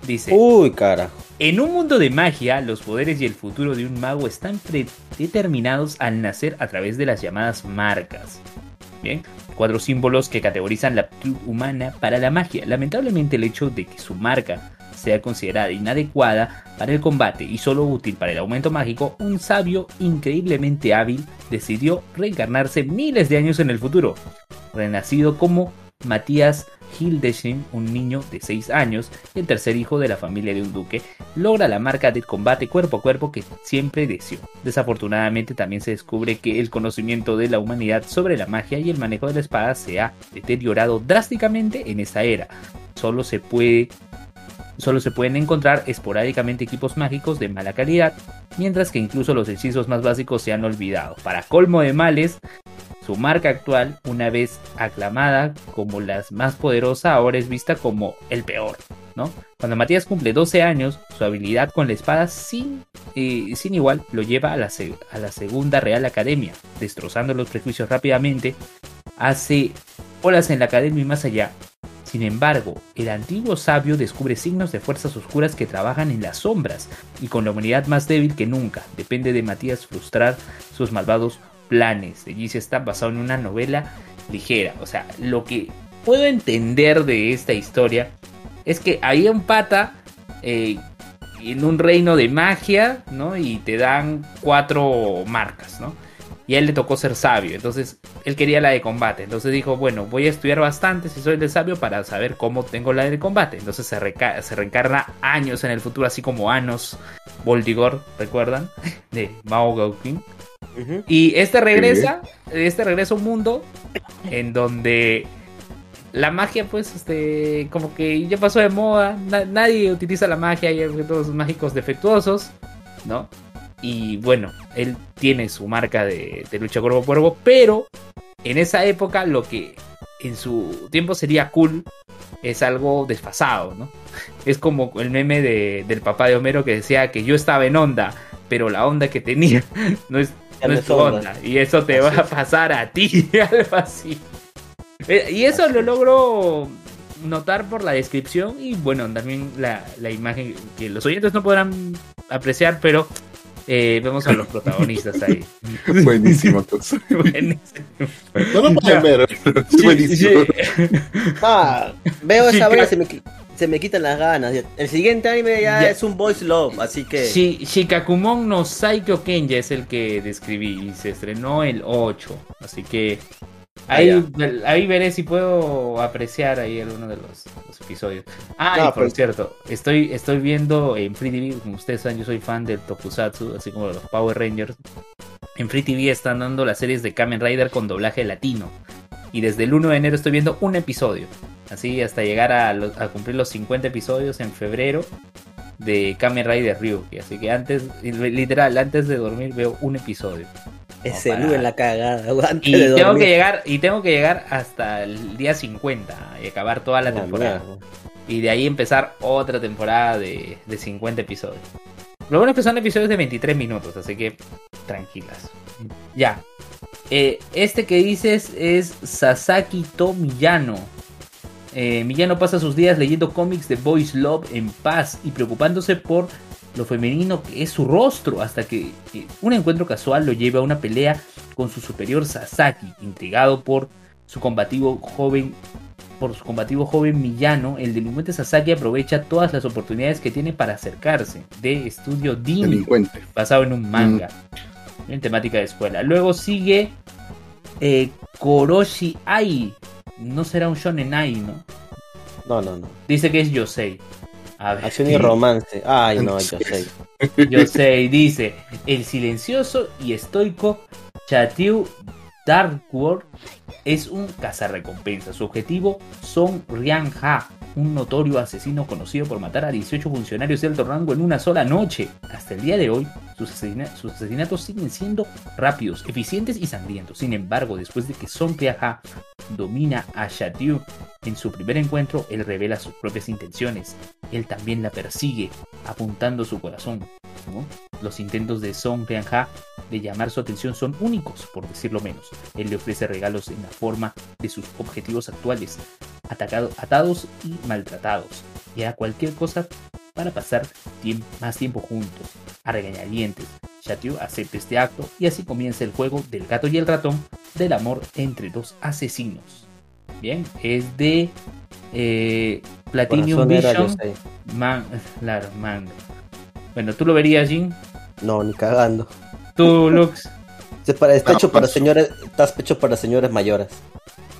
Dice, Uy, carajo. en un mundo de magia, los poderes y el futuro de un mago están predeterminados al nacer a través de las llamadas marcas. Bien, cuatro símbolos que categorizan la aptitud humana para la magia. Lamentablemente el hecho de que su marca sea considerada inadecuada para el combate y solo útil para el aumento mágico, un sabio increíblemente hábil decidió reencarnarse miles de años en el futuro, renacido como Matías Hildesheim, un niño de 6 años, el tercer hijo de la familia de un duque, logra la marca de combate cuerpo a cuerpo que siempre deseó. Desafortunadamente también se descubre que el conocimiento de la humanidad sobre la magia y el manejo de la espada se ha deteriorado drásticamente en esta era. Solo se puede Solo se pueden encontrar esporádicamente equipos mágicos de mala calidad, mientras que incluso los hechizos más básicos se han olvidado. Para colmo de males, su marca actual, una vez aclamada como la más poderosa, ahora es vista como el peor, ¿no? Cuando Matías cumple 12 años, su habilidad con la espada sin, eh, sin igual lo lleva a la, a la segunda Real Academia, destrozando los prejuicios rápidamente, hace olas en la academia y más allá. Sin embargo, el antiguo sabio descubre signos de fuerzas oscuras que trabajan en las sombras y con la humanidad más débil que nunca. Depende de Matías frustrar sus malvados planes. De GC está basado en una novela ligera. O sea, lo que puedo entender de esta historia es que había un pata eh, en un reino de magia, ¿no? Y te dan cuatro marcas, ¿no? Y a él le tocó ser sabio, entonces él quería la de combate. Entonces dijo, bueno, voy a estudiar bastante si soy el de sabio para saber cómo tengo la de combate. Entonces se, reca- se reencarna años en el futuro, así como Anos Voltigor, ¿recuerdan? *laughs* De Mao Gauquin. Ujú. Y este regresa, este regresa a un mundo en donde la magia, pues, este, como que ya pasó de moda. na- nadie utiliza la magia, hay objetos mágicos defectuosos, ¿no? Y bueno, él tiene su marca de, de lucha cuerpo a cuerpo, pero en esa época lo que en su tiempo sería cool es algo desfasado, ¿no? *laughs* Es como el meme de- del papá de Homero que decía que yo estaba en onda, pero la onda que tenía *laughs* no es, no no es tu onda. onda. Y eso te Así va a pasar a ti, *laughs* algo así. Eh, Y eso Así lo logro notar por la descripción y bueno, también la, la imagen que los oyentes no podrán apreciar, pero eh, vemos a los protagonistas ahí. *laughs* Buenísimo. *laughs* Buenísimo. No lo Ya. pueden ver, buenísimo. *laughs* Ah, veo Sí, esa y se me, se me quitan las ganas. El siguiente anime ya, Ya. es un boys love, así que Shi- Shikakumon no Saikyo Kenja es el que describí y se estrenó el 8. Así que ahí, Ah, ahí veré si puedo apreciar ahí alguno de los, los episodios. Ah, No, y por pues- cierto, estoy, estoy viendo en Free TV, como ustedes saben, yo soy fan del Tokusatsu, así como de los Power Rangers. En Free TV están dando las series de Kamen Rider con doblaje latino. Y desde el 1 de enero estoy viendo un episodio. Así hasta llegar a, los- a cumplir los 50 episodios en febrero de Kamen Rider Ryuki. Así que antes, literal, antes de dormir veo un episodio. Ese para- Lu en la cagada. *laughs* Antes Y de tengo que llegar, y tengo que llegar hasta el día 50 y acabar toda la Ah, temporada. Y de ahí empezar otra temporada de, de 50 episodios. Lo bueno es que son episodios de 23 minutos, así que tranquilas. Ya. Eh, este que dices es Sasaki To Miyano. Eh, Miyano pasa sus días leyendo cómics de Boys Love en paz y preocupándose por lo femenino que es su rostro hasta que un encuentro casual lo lleva a una pelea con su superior Sasaki, intrigado por su combativo joven por su combativo joven Millano, el delincuente Sasaki aprovecha todas las oportunidades que tiene para acercarse de estudio Delincuente. basado en un manga. En temática de escuela. Luego sigue eh, Koroshi Ai. No será un shonen Ai, ¿no? No, no, no. Dice que es Yosei. Acción y romance. Ay, no, yo sé. Yosei dice: El silencioso y estoico Chatiu Darkworld es un cazarrecompensa. Su objetivo son Ryan Ha, un notorio asesino conocido por matar a 18 funcionarios de alto rango en una sola noche. Hasta el día de hoy, sus, asesina- sus asesinatos siguen siendo rápidos, eficientes y sangrientos. Sin embargo, después de que Song Ha domina a Chatiu en su primer encuentro, él revela sus propias intenciones. Él también la persigue, apuntando su corazón. ¿No? Los intentos de Song Ryan-ha de llamar su atención son únicos, por decirlo menos. Él le ofrece regalos en la forma de sus objetivos actuales, atacado- atados y maltratados, y hará cualquier cosa para pasar más tiempo juntos, a regañadientes. Acepta este acto y así comienza el juego del gato y el ratón del amor entre dos asesinos. Bien, es de eh, Platinum Vision. Yosei. Man, claro, manga. Bueno, ¿tú lo verías, Jin? No, ni cagando. ¿Tú, Lux? *laughs* Se para- está No, hecho para pues. señores, está hecho para señores mayores.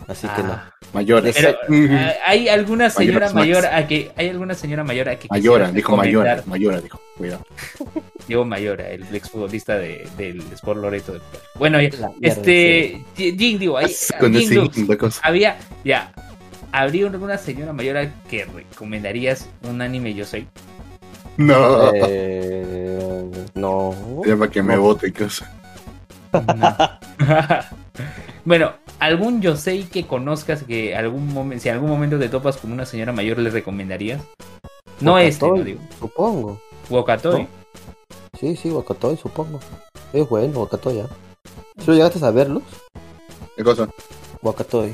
Así que no. Ah, Mayores. Pero, *laughs* ah, ¿hay alguna señora Mayores Max. mayor a que hay alguna señora mayor a que Mayora, dijo Mayora. Mayora, dijo. Cuidado. *laughs* Diego Mayora, el exfutbolista de, del Sport Loreto. del- Bueno, La este, Jin, digo, ahí, Con Jin, ese Lux, había, ya, ¿habría alguna señora mayor a que recomendarías un anime yo soy? No. Eh, no. Ya para que me No. vote y cosa. No. *laughs* bueno, algún Yosei que conozcas que algún momento, si en algún momento te topas con una señora mayor, ¿le recomendarías? No este, no digo. Supongo. Wakatoy. No. Sí, sí, Wakatoy, supongo. Es bueno, Wakatoy, ¿ya? ¿Sí lo llegaste a verlos? ¿Qué cosa? Wakatoy.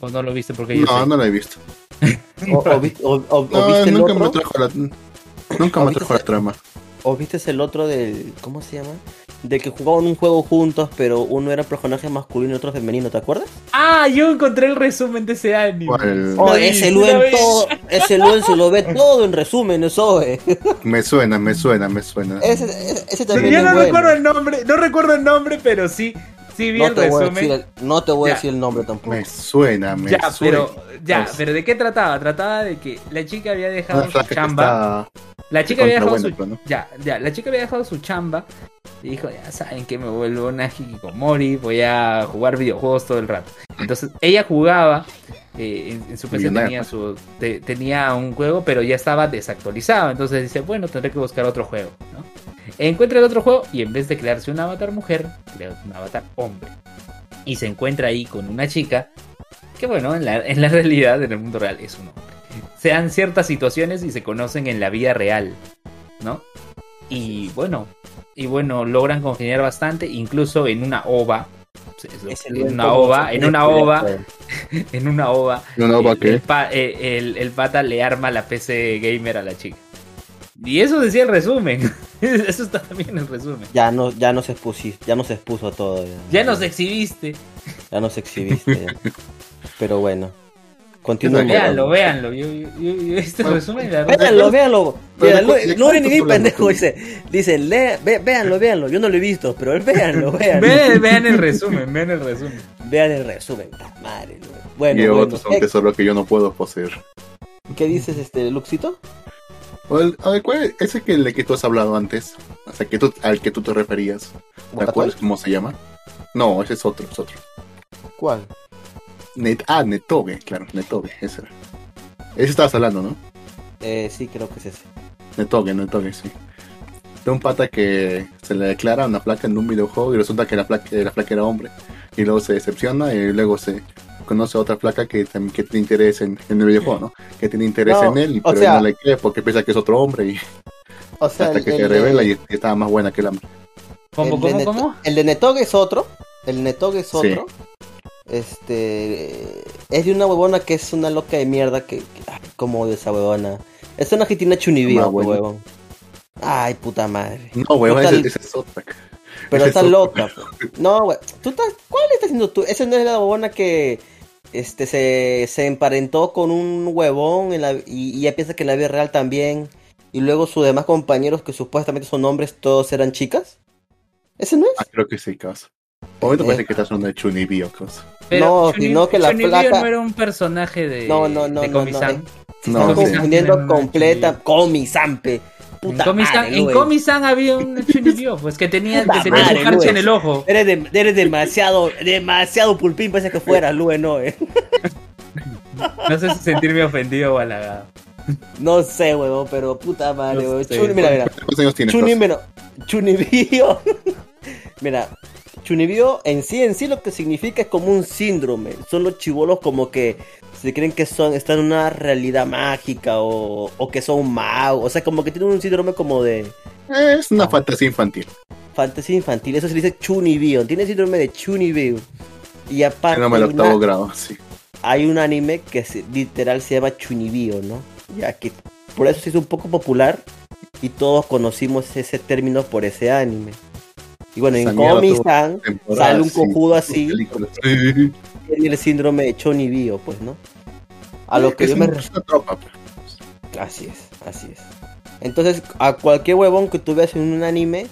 ¿O no lo viste porque yo No, sé? no la he visto. *laughs* O, o vi- o- o- o No, viste el nunca otro, me trajo la. Nunca ¿O me viste trajo la trama. o viste el otro del. ¿Cómo se llama? De que jugaban un juego juntos, pero uno era personaje masculino y otro femenino, ¿te acuerdas? Ah, yo encontré el resumen de ese anime. ¿Cuál? Oh, ese vi, lo una en vez. todo, ese lo se lo ve *laughs* todo en resumen, eso, eh. Me suena, me suena, me suena. Ese, ese, también yo es no bueno. recuerdo el nombre, no recuerdo el nombre, pero sí, sí vi No el te, voy a resumen. decir el, no te voy a Ya. decir el nombre tampoco. Me suena, me ya, suena. pero ya, Pues- pero ¿de qué trataba? Trataba de que la chica había dejado Una su chamba. está La chica había dejado su no. ya, ya, la chica había dejado su chamba y dijo, ya saben que me vuelvo una hikikomori, voy a jugar videojuegos todo el rato. Entonces, ella jugaba, eh, en, en su PC tenía, su, te- tenía un juego, pero ya estaba desactualizado. Entonces dice, bueno, tendré que buscar otro juego, ¿no? Encuentra el otro juego y en vez de crearse un avatar mujer, crea un avatar hombre. Y se encuentra ahí con una chica que, bueno, en la, en la *laughs* realidad, en el mundo real, es un hombre. Se dan ciertas situaciones y se conocen en la vida real, ¿no? Y bueno, y bueno, logran congeniar bastante, incluso en una ova. *laughs* En una ova, en una ova, en una ova. ¿Una ova el, qué? el pa- eh, el- el pata le arma la PC gamer a la chica. Y eso decía el resumen. *laughs* Eso está también en el resumen. Ya no, ya no se expuso, ya no se expuso todo. Ya nos exhibiste. Ya nos exhibiste. ya. *laughs* Pero bueno. Continúa. Véanlo, véanlo. Yo, yo, yo- este Bueno, resumen, la. Véanlo, véanlo. ¿de no, cu- de no eres ni cuántos mi hablamos? pendejo, dice. Dice, lea, ve- véanlo, véanlo. Yo no lo he visto, pero véanlo, *laughs* véanlo. Vean, vean el resumen, vean el resumen. Vean el resumen. Madre, no. bueno, y bueno. otros son tesoros que yo no puedo poseer. ¿Qué dices, este, Luxito? O el- a ver, ¿cuál es ese que, el que tú has hablado antes? O sea, que tú, al que tú te referías. ¿Te acuerdas cómo se llama? No, ese es otro, es otro. ¿Cuál? Net, ah, Netoge, claro, Netoge, ese era. Ese estabas hablando, ¿no? Eh, sí, creo que es ese. Netoge, Netoge, sí. De un pata que se le declara una placa en un videojuego y resulta que la placa, la placa era hombre. Y luego se decepciona y luego se conoce a otra placa que, también- que tiene interés en, en el videojuego, ¿no? Que tiene interés No, en él, pero sea- él no le cree porque piensa que es otro hombre y O sea, hasta el, que el se revela y, y estaba más buena que el hombre. ¿Cómo, el de cómo, Neto- cómo? El de Netog es otro. El Netog es Sí. Este. Es de una huevona que es una loca de mierda que. que- ay, cómo odio esa huevona. Es una gitina chunibío, bueno. huevón. Ay, puta madre. No, ese, ese es otra. Pero está loca. pues. No, güey. ¿Tú estás- ¿Cuál estás haciendo tú? Esa no es la huevona que. Este se, se emparentó con un huevón en la, y, y ella piensa que en la vida real también. Y luego sus demás compañeros, que supuestamente son hombres, todos eran chicas. ¿Ese no Ah, es? creo que sí, causa. Por momento parece que estás hablando de Chunibyo, No, Chun- sino que la Chun-Li placa- no era un personaje de, No, no, no, de no, Komi-san. no, confundiendo completa. En Puta madre, en Luis. Komi-san había un Chunibyo, *laughs* pues que tenía, Puta que tenía madre, su parche Luis. en el ojo. Eres, de- eres demasiado, demasiado pulpín, parece que fueras, Lue, no, eh. *laughs* No sé si sentirme ofendido o halagado. No sé, huevón, pero puta madre, No huevón. Chuni, mira, mira. ¿Cuántos años tienes? Chuni, causa? mira. Chunibio. *laughs* mira, Chunibio en sí, en sí lo que significa es como un síndrome. Son los chivolos como que se creen que son, están en una realidad mágica o, o que son magos. O sea, como que tienen un síndrome como de Es una fantasía infantil. fantasía infantil. Eso se dice Chunibio. Tiene síndrome de Chunibio. Y aparte No me el hay una- octavo grado, sí. hay un anime que se- literal se llama Chunibyo, ¿no? Ya que por eso se hizo un poco popular y todos conocimos ese término por ese anime. Y bueno, en Esa Komi-san Temporada, sale un sí, cojudo así. *laughs* Sí. tiene el síndrome de Chunibyo, pues, ¿no? A lo que es yo me... tropa, pues. Así es, así es. Entonces, a cualquier huevón que tú veas en un anime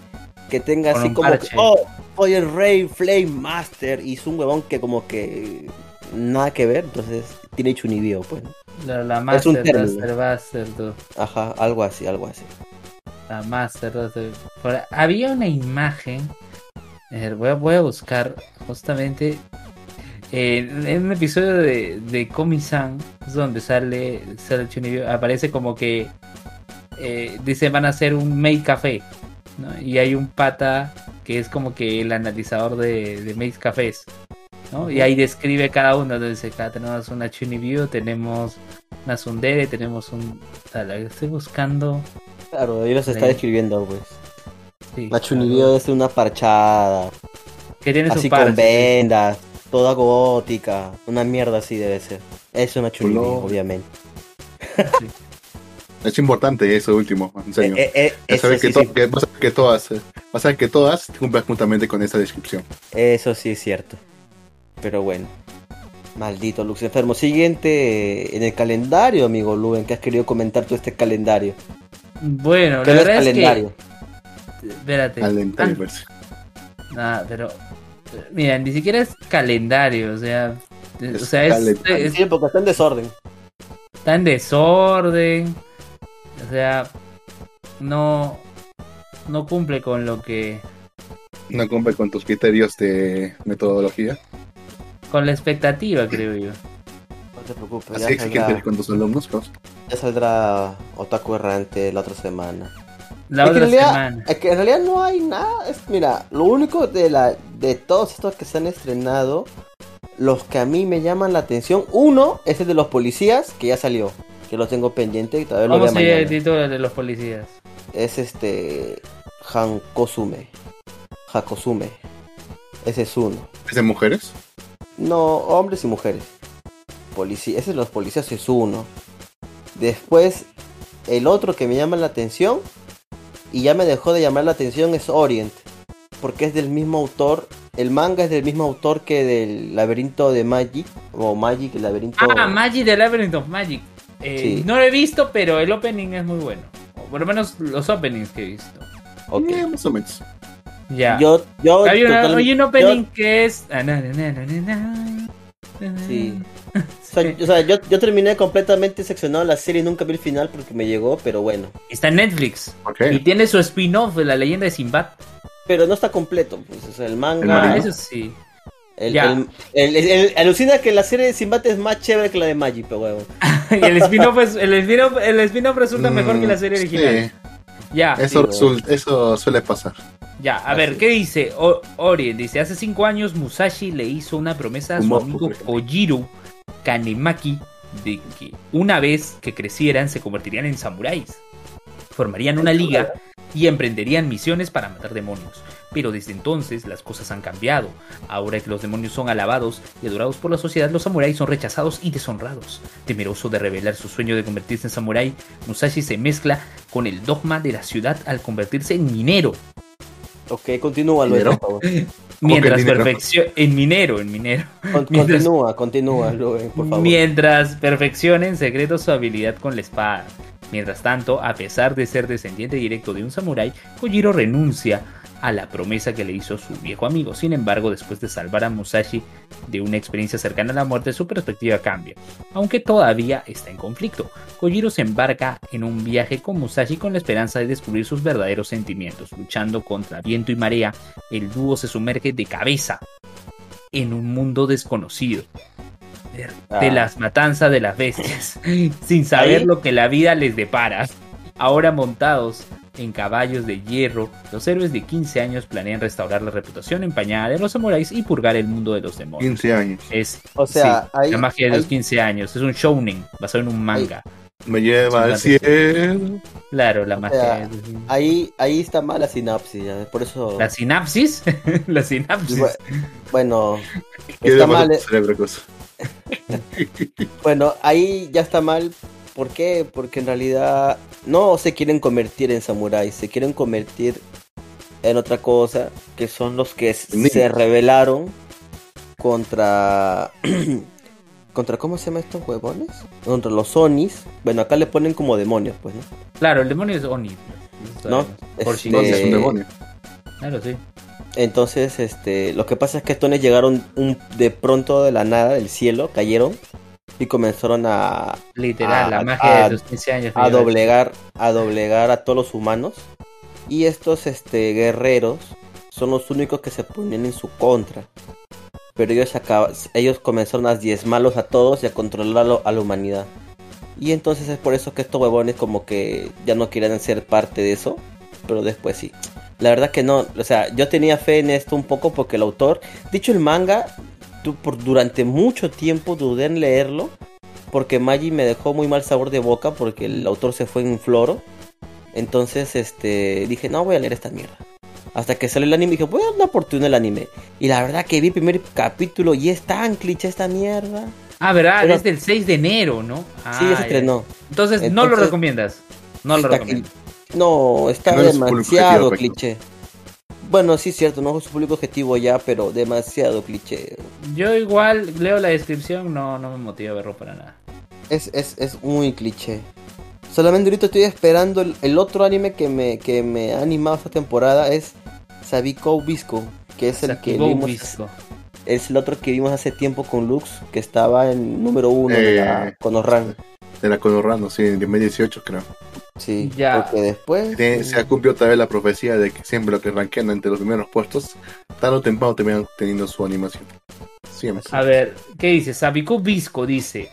que tenga Con así como que, oh, soy el rey Flame Master y es un huevón que como que nada que ver, entonces tiene Chunibyo, pues. La, la Es un Master, término. Master, Master, tú. Ajá, algo así, algo así. La Master, había una imagen. voy, a, buscar justamente. eh, en un episodio de, de Komi-san, donde sale, sale Chunibyo, aparece como que eh, dice van a hacer un Made Café. Y hay un pata que es como que el analizador de, de Cafés. Y ahí describe cada uno. Entonces, acá tenemos una Chunibyo, tenemos una Sundere, tenemos un. o sea, estoy buscando. Claro, ahí los está describiendo, pues. Sí, La Chunibyo es una parchada, que tiene su así parche, con vendas, toda gótica, una mierda así debe ser. Es una Chunibyo, Color. obviamente. sí. *laughs* Es importante eso último, en serio. Eh, eh, eh, Vas a ver eso, que, sí, to- sí, que- vas a ver que todas, eh, vas a ver que todas cumplan justamente con esa descripción. eso sí es cierto. Pero bueno. Maldito Lux enfermo. Siguiente eh, en el calendario, amigo Luben, que has querido comentar tú este calendario. Bueno, ¿Qué la verdad es calendario? que. Espérate. Calendario, Ah, pues. nah, pero. Mira, ni siquiera es calendario, o sea. Es o sea, es, es- Sí, porque está en desorden. está en desorden. O sea, no. No cumple con lo que. No cumple con tus criterios de metodología. Con la expectativa, creo yo. No te preocupes, Así ya saldrá, con tus alumnos, pues. ya saldrá Otaku Errante la otra semana. La Es otra en realidad, semana. es que en realidad no hay nada. Es, mira, lo único de la de todos estos que se han estrenado, los que a mí me llaman la atención, uno es el de los policías, que ya salió, que lo tengo pendiente y todavía lo ¿Cómo veo se llama el título de los policías? Es este Hankosume. Hakosume. Ese es uno. ¿Es de mujeres? No, hombres y mujeres. Policía, ese de los policías es uno. Después, el otro que me llama la atención, y ya me dejó de llamar la atención, es Orient. Porque es del mismo autor. El manga es del mismo autor que del laberinto de Magic. O Magic, el laberinto. Ah, Magic the Labyrinth of Magic. Eh, Sí. No lo he visto, pero el opening es muy bueno. O por lo menos los openings que he visto. Ok. Eh, más o menos. Ya. Yo, yo. hay, una- total- hay un yo- opening que es. Sí. o sea, yo- o sea, yo, yo terminé completamente seccionado la serie, nunca vi el final porque me llegó, pero bueno. Está en Netflix. Ok. Y tiene su spin-off de la leyenda de Sinbad. Pero no está completo, pues, o sea, el manga. Ah, eso sí. El, Ya. el- el- el- el- alucina que la serie de Sinbad es más chévere que la de Magic, pero huevón. *laughs* y el spin-off es- el spin-off el spin-off resulta mejor Mm, que la serie original. sí. Ya. Eso, suele pasar. Ya, a Así ver. ¿qué dice? O- Orien dice, hace cinco años Musashi le hizo una promesa a su amigo. Kojiro Kanemaki de que una vez que crecieran se convertirían en samuráis. Formarían una liga y emprenderían misiones para matar demonios. Pero desde entonces las cosas han cambiado. Ahora que los demonios son alabados y adorados por la sociedad, los samuráis son rechazados y deshonrados. Temeroso de revelar su sueño de convertirse en samurái, Musashi se mezcla con el dogma de la ciudad al convertirse en minero. Ok, continúa, Luis, ¿Minero? por favor. *laughs* Mientras dinero? perfeccione en minero, en minero. Con- *laughs* Mientras- continúa, continúa, Luis, por favor. Mientras perfeccione en secreto su habilidad con la espada. Mientras tanto, a pesar de ser descendiente directo de un samurái, Kojiro renuncia a la promesa que le hizo su viejo amigo. Sin embargo, después de salvar a Musashi de una experiencia cercana a la muerte, su perspectiva cambia, aunque todavía está en conflicto. Kojiro se embarca en un viaje con Musashi con la esperanza de descubrir sus verdaderos sentimientos. Luchando contra viento y marea, el dúo se sumerge de cabeza en un mundo desconocido. De Ah. las matanzas de las bestias, *laughs* sin saber Ahí- lo que la vida les depara. Ahora montados en caballos de hierro, los héroes de 15 años planean restaurar la reputación empañada de los samuráis y purgar el mundo de los demonios. 15 años. Es O sea, sí, ahí- la magia de los ahí- 15 años. Es un shounen basado en un manga. Me lleva al cielo. Claro, la magia. sea, Ahí, ahí está mal la sinapsis, por eso. La sinapsis. *laughs* la sinapsis. Bu- Bueno, ¿Qué está mal. cerebro, cosa? *laughs* Bueno, ahí ya está mal. ¿Por qué? Porque en realidad no se quieren convertir en samuráis, se quieren convertir en otra cosa, que son los que se rebelaron contra... *clears throat* ¿Contra cómo se llama estos huevones? Contra los Onis. Bueno, acá le ponen como demonios, pues, ¿no? Claro, el demonio es Oni. ¿No? Por Este, No, si es un demonio. Claro, sí. Entonces, este, lo que pasa es que estos llegaron un- de pronto de la nada, del cielo, cayeron y comenzaron a, Literal, A- la magia a- de los 15 años. a doblegar a doblegar a todos los humanos. Y estos este guerreros son los únicos que se ponen en su contra. Pero ellos acaba- ellos comenzaron a diezmarlos a todos y a controlarlo a la humanidad. Y entonces es por eso que estos huevones como que ya no quieren ser parte de eso pero después sí la verdad que no o sea yo tenía fe en esto un poco porque el autor dicho el manga tu- por durante mucho tiempo dudé en leerlo porque Maggi me dejó muy mal sabor de boca porque el autor se fue en floro. Entonces, este, dije, no voy a leer esta mierda. Hasta que salió el anime dije, voy a dar una oportunidad al anime. Y la verdad que vi el primer capítulo y es tan cliché esta mierda. Ah, ¿verdad? Pero- Es del 6 de enero, ¿no? sí, Ah, ya se ya. estrenó. Entonces, no lo Entonces- recomiendas. No lo recomiendas. No, está No demasiado cliché. Bueno, sí es cierto, no es su público objetivo ya, pero demasiado cliché. Yo igual leo la descripción, no, no me motiva a verlo para nada. Es, es, es muy cliché. Solamente ahorita estoy esperando el, el otro anime que me, que me ha animado esta temporada es Sabiko Bisco, que es el que vimos, Bisco. es el otro que vimos hace tiempo con Lux, que estaba en número uno de la Eh. Konoran. De la Conorrano, sí, en 2018 creo. Sí, Ya. porque después se ha cumplido otra vez la profecía de que siempre lo que rankean entre los primeros puestos, tarde o temprano terminan teniendo su animación. Siempre. A ver, ¿qué dice? Sabiku Visco dice: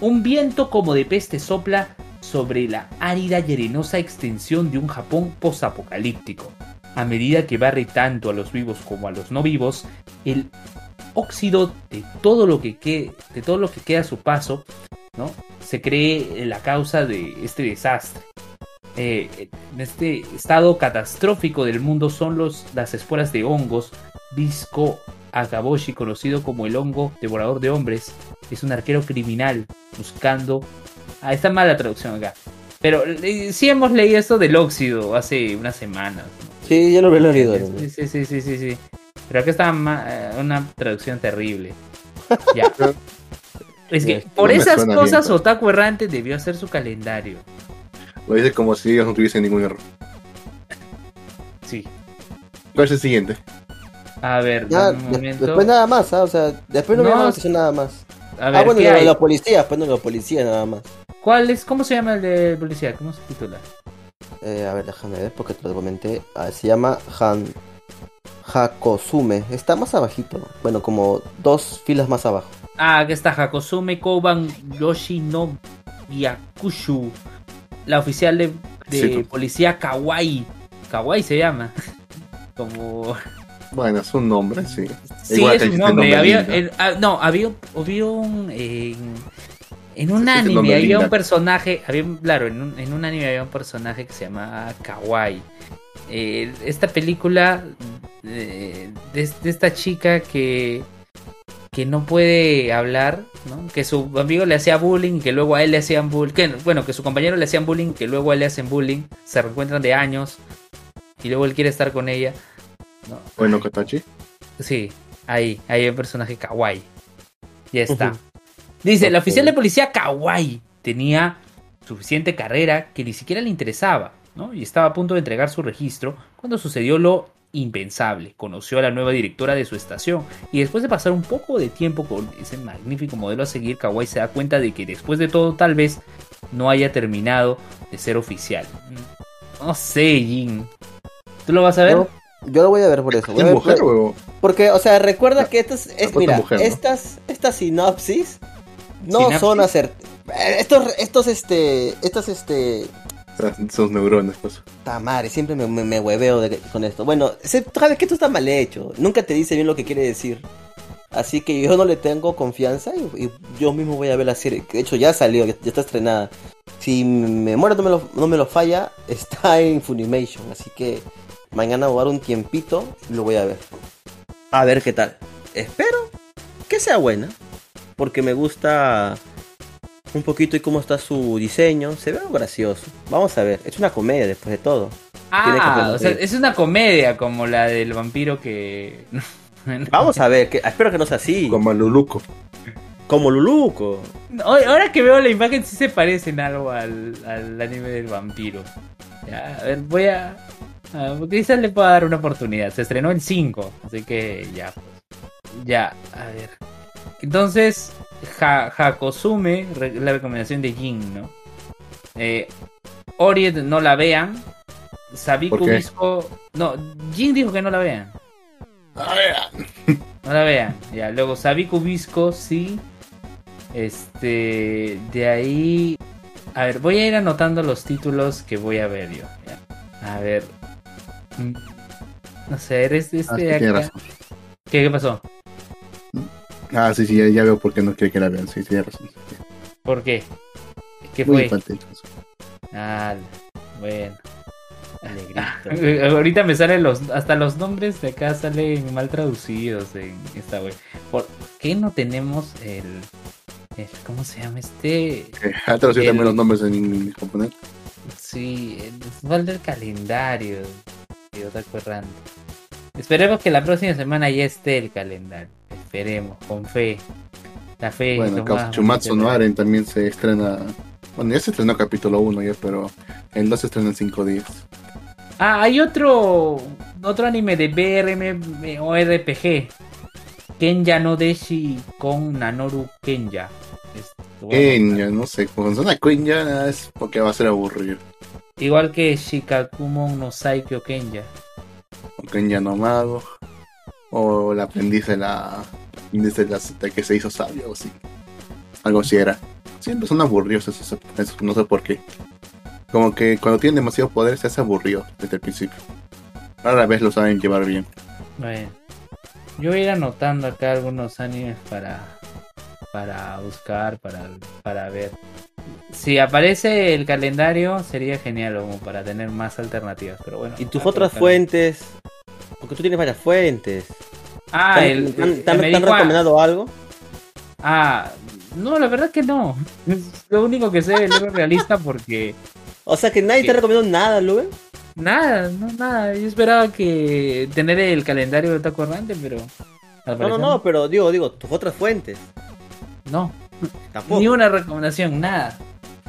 Un viento como de peste sopla sobre la árida y arenosa extensión de un Japón posapocalíptico. A medida que barre tanto a los vivos como a los no vivos, el óxido de todo lo que quede, de todo lo que queda a su paso, ¿no? Se cree la causa de este desastre. Eh, en este estado catastrófico del mundo son los, las esporas de hongos Visco Agaboshi, conocido como el hongo devorador de hombres, es un arquero criminal buscando. Ah, está mala la traducción acá. Pero eh, sí hemos leído esto del óxido hace unas semanas. ¿no? Sí, ya lo he leído. Sí, sí, sí, sí, sí, sí. Pero acá está eh, una traducción terrible. *laughs* Ya. Es que por no esas cosas bien, Otaku Errante debió hacer su calendario. Lo dice como si ellos no tuviesen ningún error. Sí. ¿Cuál es el siguiente? A ver, Ya, dame un de- momento. después nada más, ¿ah? o sea, después no, No, me nada más. A ver, ah, bueno, ¿qué la, hay? la policía, pues no la policía nada más. ¿Cuál es? ¿Cómo se llama el de policía? ¿Cómo se titula? Eh, a ver, déjame ver porque te lo comenté. Ah, se llama Han Hakosume. Está más abajito. Bueno, como dos filas más abajo. Ah, aquí está Hakosume Koban Yoshi no Yakushu. La oficial de, de Sí, tú. policía Kawaii. Kawaii se llama. *laughs* Como. Bueno, es un nombre, sí. Sí, Igual es que un nombre. nombre Había, Linda. el- ah, no, había, había un. eh, en un anime había un personaje. Había, claro, en un, en un anime había un personaje que se llamaba Kawaii. Eh, esta película de, de esta chica que que no puede hablar, ¿no? que su amigo le hacía bullying, que luego a él le hacían bullying, que, bueno, que su compañero le hacían bullying, que luego a él le hacen bullying, se reencuentran de años y luego él quiere estar con ella. ¿no? Bueno, Katachi. Sí, ahí, ahí hay un personaje kawaii. Ya está. Dice, la oficial de policía kawaii tenía suficiente carrera que ni siquiera le interesaba, ¿no? Y estaba a punto de entregar su registro cuando sucedió lo impensable. Conoció a la nueva directora de su estación y después de pasar un poco de tiempo con ese magnífico modelo a seguir, Kawai se da cuenta de que después de todo tal vez no haya terminado de ser oficial. No sé, Jin. ¿Tú lo vas a ver? Yo lo voy a ver por eso. voy a ¿Es ver mujer por-? Porque, o sea, recuerda que estas, es, mira, mujer, ¿no? estas, estas sinopsis no ¿Sinapsis? son hacer, eh, estos, estos, este, estas, este, Sus neuronas, pues. ta madre, siempre me, me, me hueveo de- con esto. Bueno, se- sabes que esto está mal hecho, nunca te dice bien lo que quiere decir. Así que yo no le tengo confianza y, y yo mismo voy a ver la serie. De hecho, ya salió, ya, ya está estrenada. Si mi memoria no me, lo, no me lo falla, está en Funimation. Así que mañana voy a dar un tiempito y lo voy a ver. A ver qué tal. Espero que sea buena. Porque me gusta un poquito y cómo está su diseño. Se ve algo gracioso. Vamos a ver. Es una comedia después de todo. Ah, o sea, es una comedia como la del vampiro que... *laughs* Vamos a ver. Que, espero que no sea así. Como Luluco. Como Luluco. Hoy- Ahora que veo la imagen sí se parecen algo al, al anime del vampiro. Ya, a ver, voy a... a- quizás le pueda dar una oportunidad. Se estrenó el 5, así que ya. pues. Ya, a ver. Entonces, ha, Hakosume, re- la recomendación de Jin, ¿no? Eh, Oriet, no la vean. Sabiku. Bisco... No, Jin dijo que no la vean. No la vean. Ya, luego Sabiku Visco, sí. Este. De ahí. A ver, voy a ir anotando los títulos que voy a ver yo. ya. A ver. Mm, No sé, eres Ah, este sí, de tiene acá. razón. ¿Qué, qué pasó? Ah, sí, sí, ya, ya veo por qué no quiere que la vean. Sí, tiene razón. ¿Por qué? ¿Qué Muy fue? infantil. Ah, bueno. Alegrito. *laughs* Ahorita me salen los. Hasta los nombres de acá salen mal traducidos en esta web. ¿Por qué no tenemos el. el- ¿Cómo se llama este? Eh, ¿Ha traducido también los nombres en, en japonés? Sí, el falta el calendario. Otaku Errante. Esperemos que la próxima semana ya esté el calendario. Esperemos, con fe. La fe. Bueno, más Chumatsu no Aren también se estrena. Bueno, ya se estrenó capítulo 1 ya, pero el 2 se estrena en 5 días. Ah, hay otro. Otro anime de BRM o RPG. Kenya no Deshi con Nanoru Kenya. Kenya, no sé, cuando suena Kenya es porque va a ser aburrido. Igual que Shikakumon no Saikyo Kenya. O Kenya nomado. O el aprendiz de la. Aprendiz de, la, de que se hizo sabio o así. Algo así era. Siempre son aburridos esos, esos, no sé por qué. Como que cuando tienen demasiado poder se hace aburrido desde el principio. Rara vez lo saben llevar bien. Bueno, yo voy a ir anotando acá algunos animes para para buscar, para, para ver. Si aparece el calendario sería genial como para tener más alternativas, pero bueno. Y tus otras fuentes. Porque tú tienes varias fuentes. Ah, ¿Te han- el, te el- te han- te recomendado algo? Ah, no, la verdad que no. Es *laughs* lo único que sé del libro realista porque *laughs* O sea que nadie te ¿Qué? ha recomendado nada, Lube. nada, no nada. Yo esperaba que tener el calendario de Taco Errante, pero No, no, no, pero digo, digo, tus otras fuentes. no. Tampoco. Ni una recomendación, nada.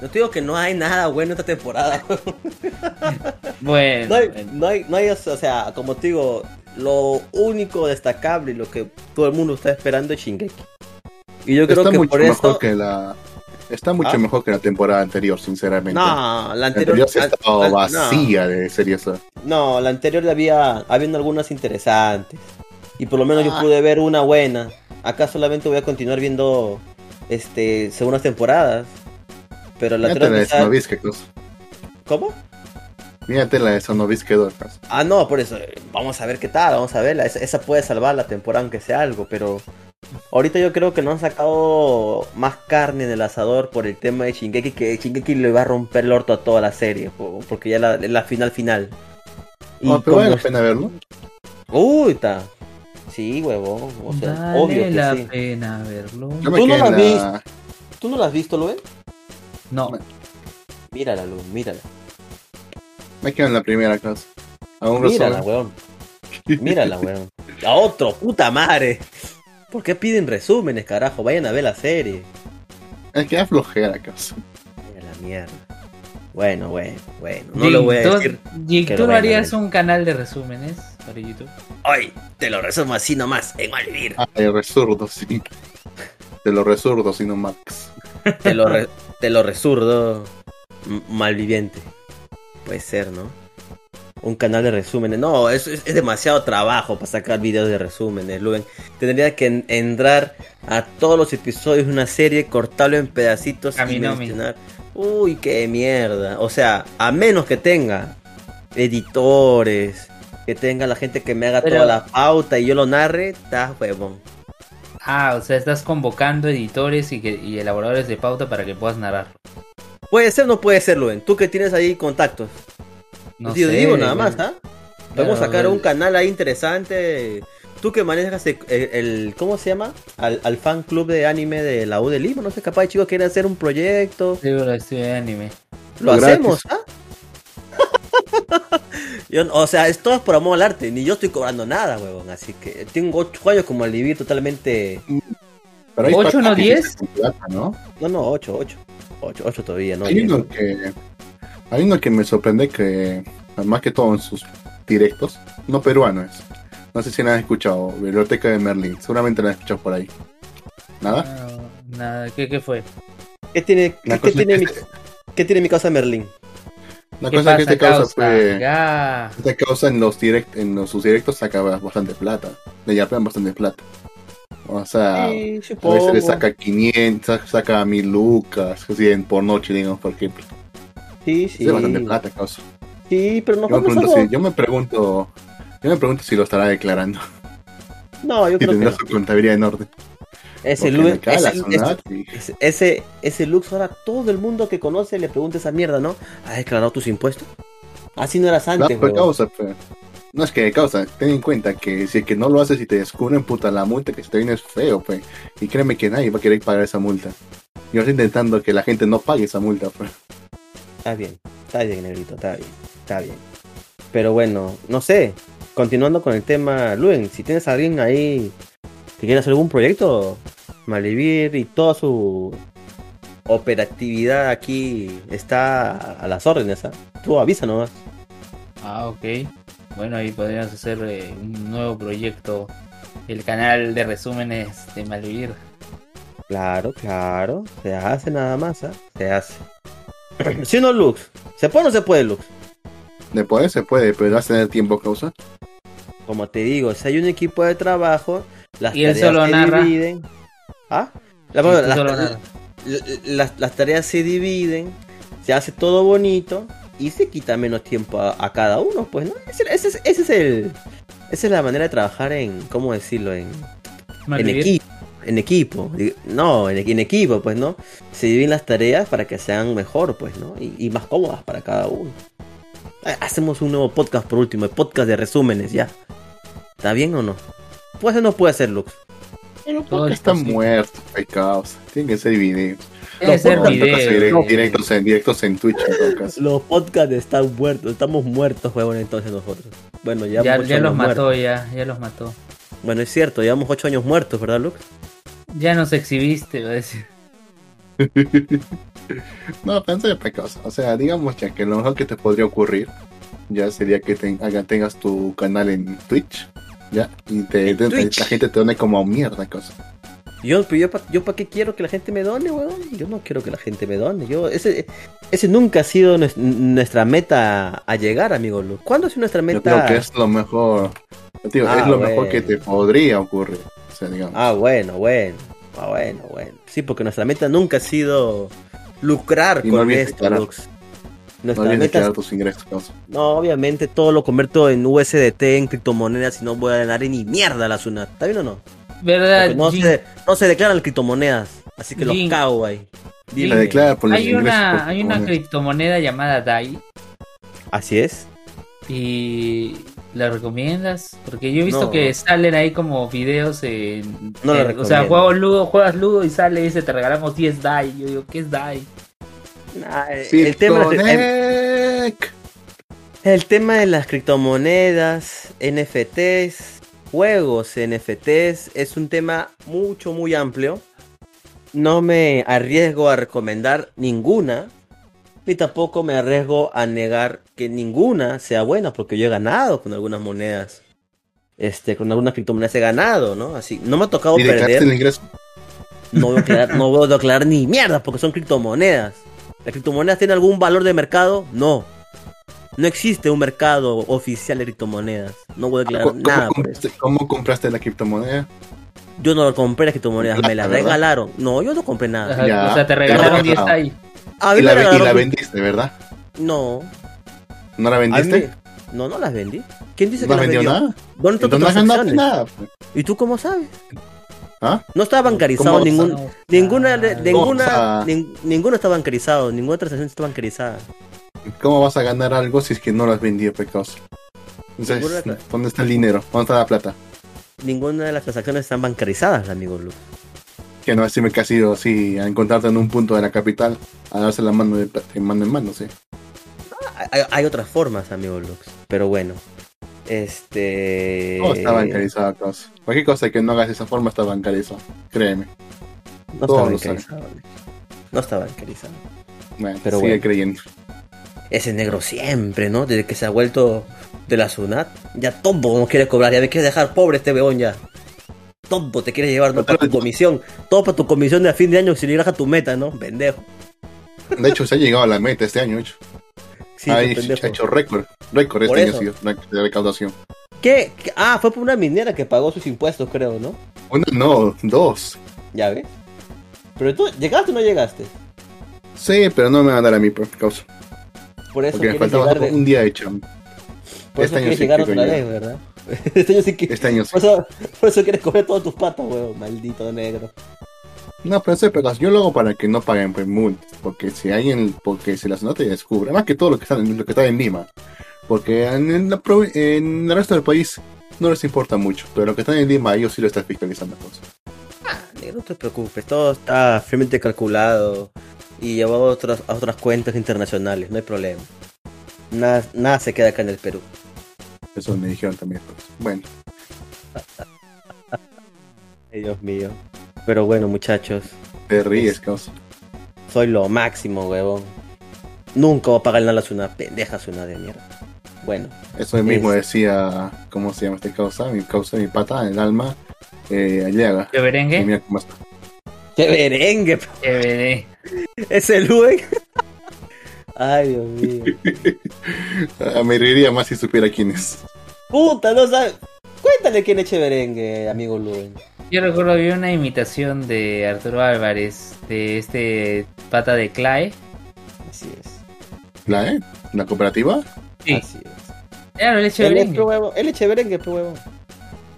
No te digo que no hay nada bueno esta temporada. *laughs* Bueno, no, hay, bueno. no hay, no hay, o sea, como te digo, lo único destacable y lo que todo el mundo está esperando es Shingeki. Y yo creo Está que mucho por mejor que la. Está mucho ¿Ah? mejor que la temporada anterior, sinceramente. No, la la anterior. anterior estaba al- no. vacía de series. No, la anterior había habiendo algunas interesantes. Y por lo menos yo Ah. pude ver una buena. Acá solamente voy a continuar viendo este segundas temporadas. Pero la la anterior. ¿Cómo? Mírate la de Sonovisque 2. cosa. Ah, no, por eso. Vamos a ver qué tal, vamos a verla. Esa, esa puede salvar la temporada aunque sea algo, pero ahorita yo creo que no han sacado más carne en el asador por el tema de Shingeki, que Shingeki le va a romper el orto a toda la serie, po- porque ya la, la final final. Y No, pero vale la pena verlo. Uy, está. Sí, huevón. O sea, Vale obvio que la sí. pena verlo. Tú no la- ¿Tú no la has visto, Luen? No, Mírala, Luen, mírala. Me quedo en la primera casa. Aún Mírala, resumen. weón. Mírala, weón. A otro, puta madre. ¿Por qué piden resúmenes, carajo? Vayan a ver la serie. Es que da flojera, casa. Mírala, la mierda. Bueno, bueno, bueno. No lo voy a decir. Jig, ¿tú lo no a harías un canal de resúmenes para YouTube? Hoy te lo resumo así nomás, en Malvivir. Ay, resurdo, sí. De los resurdos, sino Max. Te lo, re- te lo resurdo malviviente. Puede ser, ¿no? Un canal de resúmenes. No, es, es, es demasiado trabajo para sacar videos de resúmenes, Luen. Tendría que en- entrar a todos los episodios de una serie, cortarlo en pedacitos y mencionar. Uy, qué mierda. O sea, a menos que tenga editores, que tenga la gente que me haga Pero- toda la pauta y yo lo narre, está huevón. Ah, o sea, estás convocando editores y, que, y elaboradores de pauta para que puedas narrar. Puede ser o no puede ser, Luen. Tú que tienes ahí contactos. No Yo sé, digo nada más, ¿ah? Podemos Claro, sacar un canal ahí interesante. Tú que manejas el, ¿cómo se llama? Al, al fan club de anime de la U de Lima, no sé, capaz chicos quieren hacer un proyecto. Sí, bro, estoy de anime. Lo hacemos, ¿ah? *laughs* Yo, o sea, es todo por amor al arte, ni yo estoy cobrando nada, huevón. Así que tengo ocho años como al vivir totalmente. Pero hay ¿Ocho, no patas que diez? se complatan, ¿no? No, no, ocho, ocho. Ocho, ocho todavía, ¿no? Hay uno que. Hay uno que me sorprende que, más que todo en sus directos, no peruano es. No sé si lo han escuchado, Biblioteca de Merlin. Seguramente lo han escuchado por ahí. ¿Nada? No, nada, ¿qué, qué fue? ¿Qué tiene, La qué, tiene mi, que este- qué tiene mi casa Merlin? La ¿Qué cosa es que este causa causa? fue. Ya. Esta causa en los direct, en los, sus directos saca bastante plata. Le yapean bastante plata. O sea, Sí, a veces le saca 500, saca 1000 lucas, así en- por noche, digamos, por ejemplo. Sí, sí. Es bastante plata, causa. Sí, pero no Yo me, pregunto si, yo me pregunto, yo me pregunto si lo estará declarando. No, yo *laughs* Si creo que tendrá no. su contabilidad en orden. Ese, Porque Lu- me cae la ese, ese, ese, ese, ese Lux ahora todo el mundo que conoce le pregunta esa mierda, ¿no? ¿Has declarado tus impuestos? Así no eras No, antes, pues huevón. causa, pues. No es que causa, ten en cuenta que si es que no lo haces y te descubren, puta, la multa que se te viene es feo, pues. Y créeme que nadie va a querer pagar esa multa. Yo estoy intentando que la gente no pague esa multa, pues. Está bien, está bien, negrito, está bien, está bien. Pero bueno, no sé, continuando con el tema, Luen, si tienes a alguien ahí que quiera hacer algún proyecto, Malivir y toda su operatividad aquí está a las órdenes, ¿ah? Tú avisa nomás. Ah, ok. Bueno, ahí podríamos hacer eh, un nuevo proyecto. El canal de resúmenes de Malvivir. Claro, claro, se hace nada más, ¿ah? Se hace. *clears throat* Si no, Lux, ¿se puede o no se puede, Lux? De poder se puede, pero vas a tener tiempo, causa. Como te digo, si hay un equipo de trabajo, las Y él tareas solo se narra. dividen. ¿Ah? La- solo las tareas se dividen, se hace todo bonito y se quita menos tiempo a, a cada uno, pues, ¿no? Ese, ese es, ese es el. Esa es la manera de trabajar en. ¿Cómo decirlo? En, en equipo. En equipo. No, en, en equipo, pues, ¿no? Se dividen las tareas para que sean mejor, pues, ¿no? Y, y más cómodas para cada uno. Ha- Hacemos un nuevo podcast por último, el podcast de resúmenes, ya. ¿Está bien o no? ¿Puede ser o no puede ser, Lux? Pero Todo porque es están posible. muertos, hay causa. Tienen que ser videos. Los ser podcasts video. directos, en, directos en Twitch, en todo caso. Los podcasts están muertos, estamos muertos, huevón, entonces nosotros. Bueno, ya, Ya, ya los mató, muertos. ya, ya los mató. Bueno, es cierto, llevamos ocho años muertos, ¿verdad, Lux? Ya nos exhibiste, va a decir. *laughs* No, pensé de cosa. O sea, digamos ya que lo mejor que te podría ocurrir ya sería que te- tengas tu canal en Twitch. Ya, y te, la gente te done como mierda, cosa. Yo, pero yo, pa- yo para qué quiero que la gente me done, weón. Yo no quiero que la gente me done. Yo, ese, ese nunca ha sido nues- nuestra meta a llegar, amigo Lux. ¿Cuándo es nuestra Yo meta? creo que es lo mejor. yo digo, Ah, es lo bueno. mejor que te podría ocurrir. O sea, digamos. Ah, bueno, bueno. Ah, bueno, bueno. Sí, porque nuestra meta nunca ha sido lucrar Y con esto. Lux. No Nuestra meta tus ingresos. No, obviamente todo lo convierto en USDT, en criptomonedas y no voy a ganar ni mierda la SUNAT. ¿Está bien o no? ¿Verdad? No, se, no se declaran criptomonedas. Así que los Jin. cago ahí. Jin. Dime. Se declara por los Hay ingresos. una, por hay una criptomoneda llamada DAI Así es. y ¿la recomiendas? Porque yo he visto No. que salen ahí como videos en... No la O sea, juegos Ludo, juegas Ludo y sale y dice te regalamos 10 DAI. Yo digo, ¿qué es DAI? Nah, el, tema, el, Cryptonec. el tema de las criptomonedas, NFTs, juegos NFTs, es un tema mucho, muy amplio. No me arriesgo a recomendar ninguna, ni tampoco me arriesgo a negar que ninguna sea buena, porque yo he ganado con algunas monedas. Este, con algunas criptomonedas he ganado, ¿no? Así, no me ha tocado ¿Y declaraste perder. el ingreso? No voy, a declarar, no voy a declarar ni mierda porque son criptomonedas. ¿Las criptomonedas tienen algún valor de mercado? No. No existe un mercado oficial de criptomonedas. No voy a declarar ¿Cómo, nada compraste, cómo compraste la criptomoneda? Yo no compré las criptomonedas, me las regalaron. No, yo no compré nada. Ajá, Ya. O sea, te regalaron Ya. 10 ahí. A mí Y me la, y la vendiste, ¿verdad? No. ¿No la vendiste? me- No, no las vendí. ¿Quién dice ¿No que las vendido vendió? nada? ¿Dónde no ganado transacciones? nada. ¿Y tú cómo sabes? ¿Ah? No estaba bancarizado ningún, No. ninguna, de- Ah. ninguna, nin- ninguno está bancarizado, ninguna transacción está bancarizada. ¿Cómo vas a ganar algo si es que no lo has vendido, pecados? Entonces, ¿dónde está el dinero? ¿Dónde está la plata? Ninguna de las transacciones están bancarizadas, amigo Lu. Que no decirme que has ido así a encontrarte en un punto de la capital a darse la mano de, de mano en mano, sí. Hay, hay otras formas, amigo Lux. Pero bueno. Este. No está bancarizado, causa. Cualquier cosa que no hagas de esa forma está bancarizado. Créeme. No todos está bancarizado. No está bancarizado. Bueno, Pero sigue bueno. creyendo. Ese negro siempre, ¿no? Desde que se ha vuelto de la SUNAT. Ya todo nos quiere cobrar. Ya me quieres dejar pobre este weón ya. Todo te quieres llevar, ¿no? Para tu comisión. Todo para tu comisión de a fin de año si llegas a tu meta, ¿no? Pendejo. De hecho, se ha llegado a la meta este año, hecho. Sí, hecho, pendejo. ha hecho récord. Récord este año ha sido de recaudación. ¿Qué? Ah, fue por una minera que pagó sus impuestos, creo, ¿no? Una, no, dos. Ya ves. Pero tú, ¿llegaste o no llegaste? Sí, pero no me van a dar a mí por causa. Por eso Porque me faltaba de- un día hecho. por este eso año sí llegar quiero otra llegar. vez, ¿verdad? *laughs* este año sí que... Este año sí. Por eso, por eso quieres comer todas tus patas, weón. Maldito negro. No, pero pedazo yo lo hago para que no paguen pues, multas, porque si alguien, porque se las nota y descubre, más que todo lo que está en, lo que está en Lima, porque en, en la provi- en el resto del país no les importa mucho, pero lo que está en Lima ellos sí lo están fiscalizando. Pues. Negro, no te preocupes. Todo está firmemente calculado y llevado a otras, a otras cuentas internacionales. No hay problema. Nada, nada se queda acá en el Perú. Eso me dijeron también. pues. Bueno, *laughs* Ay, Dios mío. Pero bueno, muchachos. te ríes, causa. Soy lo máximo, huevón. Nunca voy a pagar nada a una pendeja una de mierda. Bueno, Eso mismo Es- decía, ¿cómo se llama este causa? Mi causa, mi pata, el alma, eh, Aliaga. ¿Qué Y berengue? mira cómo está. qué merengue, ¿Qué berengue? ese Luen. *laughs* Ay, Dios mío. *laughs* Ah, me reiría más si supiera quién es. Puta, no sabes. Cuéntale quién eche merengue, amigo Luen. Yo recuerdo vi una imitación de Arturo Álvarez de este pata de Clay. Así es. ¿La, eh? ¿La cooperativa? Sí, Así es. claro, el es, berengue. pe huevo. Él eche merengue, pe huevo.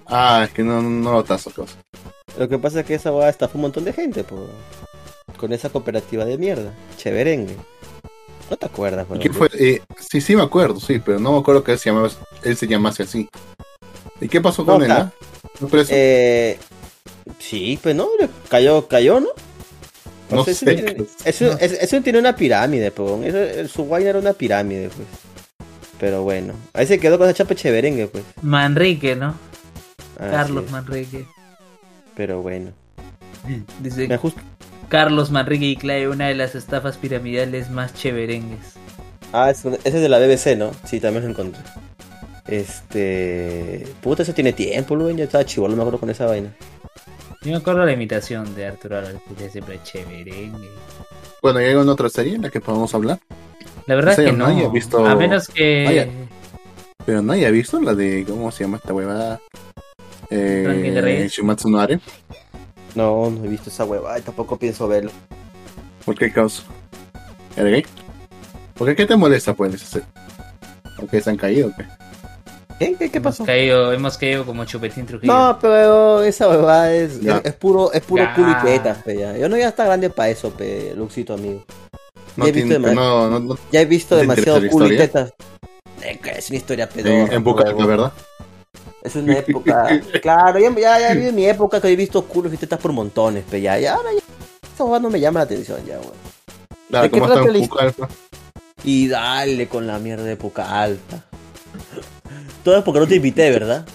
Ah, es que no, no lo tazo, causa. Lo que pasa es que esa va a estafar un montón de gente, po. Con esa cooperativa de mierda. Cheverengue. ¿No te acuerdas, ¿Y huevón? ¿Qué fue? Eh, sí, sí me acuerdo, sí, pero no me acuerdo que él se, llamaba, él se llamase así. ¿Y qué pasó con No, él? ah? ¿No preso? Eh, sí, pues no, le cayó, cayó, ¿no? No sé. Eso, es- eso tiene una pirámide, pues. Eso, su vaina era una pirámide, pues. Pero bueno, ahí se quedó con esa chapa cheverengue, pues. Manrique, ¿no? Así Carlos. Manrique. Pero bueno. Dice Me. Carlos Manrique y Clay, una de las estafas piramidales más cheverengues. Ah, es- ese es de la BBC, ¿no? Sí, también lo encontré. Este. Puta, eso tiene tiempo, Luen. Yo estaba chivolo, me acuerdo con esa vaina. Yo me acuerdo la imitación de Arturo Álvarez, que siempre cheverengue. Bueno, ¿y hay alguna otra serie en la que podamos hablar? La verdad es que no. nadie ha visto- A menos que. Vaya. Pero nadie ha visto la de, ¿cómo se llama esta huevada? Eh. Shumatsu no Are. No, no he visto esa hueva y tampoco pienso verlo. ¿Por qué causa? ¿Eres gay? ¿Por qué? ¿Qué te molesta, pues? ese- ¿O que se han caído o qué? ¿Qué? ¿Qué, qué hemos pasó? caído, hemos caído como chupetín Trujillo. No, pero esa huevada es, es, es puro, es puro Ya. culo y tetas, pe, ya. Yo no ya está grande para eso, pe, Luxito, amigo. No, Ya he visto tiene, no, no, no, Ya he visto ¿Te demasiado culo y tetas. Eh, Es una historia pedorra. en boca, la verdad. Es una época. *laughs* claro, ya, ya, ya vi mi época que he visto culos y tetas por montones, pe, ya. Ya ahora ya. Esa huevada no me llama la atención, ya, weón. Claro, ¿De qué como está en Pucallpa. Y dale con la mierda de época alta. Todo es porque no te invité, ¿verdad?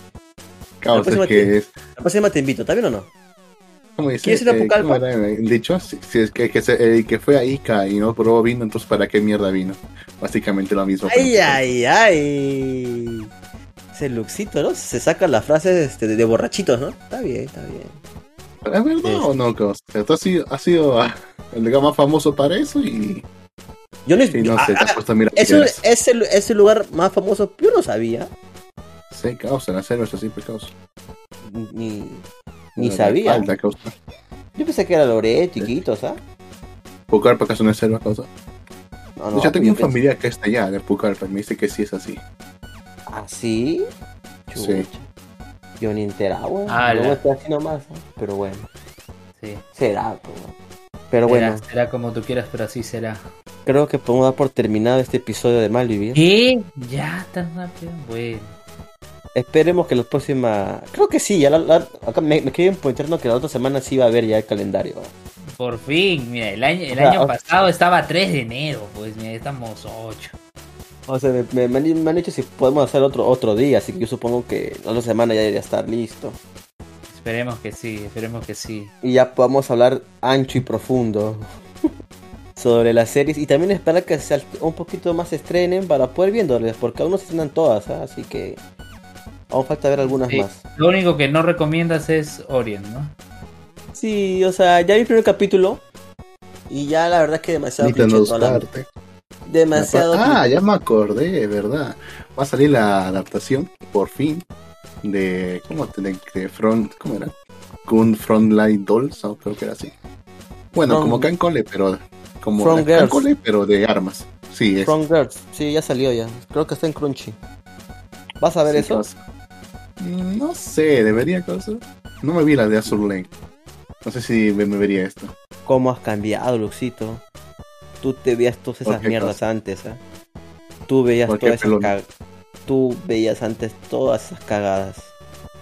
Causa, La próxima es que es, La próxima te invito, ¿está bien o no? ¿Cómo dice? ¿Quién es la Eh, Pucallpa? ¿cómo era el dicho? Si, si es que, que, se- el que fue a Ica y no probó vino, entonces ¿para qué mierda vino? Básicamente lo mismo. Ay, ay, ay. Ese Luxito, ¿no? Se sacan las frases este, de, de borrachitos, ¿no? Está bien, está bien. ¿Pero ¿Es verdad Sí. o no, Cos? Tú has sido, has sido ah, el lugar más famoso para eso y, Yo no, y no sé, te ah, has puesto a mirar Eso, ese, ese lugar más famoso, yo no sabía. Sí, causa, la selva es así, pues causa. Ni, ni sabía. Falta, causa. Yo pensé que era Loreto, Chiquito, ¿sabes? Pucarpa acaso no es selva, causa. No, De hecho, tenía yo un familiar que está allá de Pucarpa, me dice que sí es así. ¿Ah, sí? Yo ni enterado, weón. Ala. Luego está así nomás, ¿no? Pero bueno, Sí. será, pues. Pero bueno, Será, será como tú quieras, pero así será. creo que podemos dar por terminado este episodio de Malvivir. ¿Qué? Ya tan rápido. Bueno. Esperemos que la próxima. Creo que sí, ya la, la- acá me, me escriben por interno que la otra semana sí va a haber ya el calendario. Por fin, mira, el año, el O sea, año o- pasado estaba 3 de enero, pues mira, estamos 8. O sea, me, me- me han, dicho si podemos hacer otro otro día, así que yo supongo que la otra semana ya debería estar listo. Esperemos que sí, esperemos que sí. Y ya podamos hablar ancho y profundo *laughs* sobre las series. Y también esperar que un poquito más se estrenen para poder viéndoles, porque aún no se estrenan todas, ¿ah? así que aún falta ver algunas Sí. más. Lo único que no recomiendas es Orient, ¿no? Sí, o sea, ya vi el primer capítulo. Y ya la verdad es que demasiado gustarte. Demasiado Ah, ya me acordé, ¿verdad? Va a salir la adaptación, por fin, de. ¿Cómo te de, de Front. ¿Cómo era? Gun Frontline Dolls, o creo que era así. Bueno, From- como Cancole, pero. Como From Girls. Cancole, pero de armas. Sí, es. From Girls, sí, ya salió ya. Creo que está en Crunchy. ¿Vas a ver sí, eso? No sé, debería cosa. No me vi la de Azur Lane. No sé si me, me vería esto. ¿Cómo has cambiado, Luxito? Tú te veías todas ¿Por esas mierdas cosa? antes, ¿eh? Tú veías ¿Por qué, todas esas cagadas. Tú veías antes todas esas cagadas.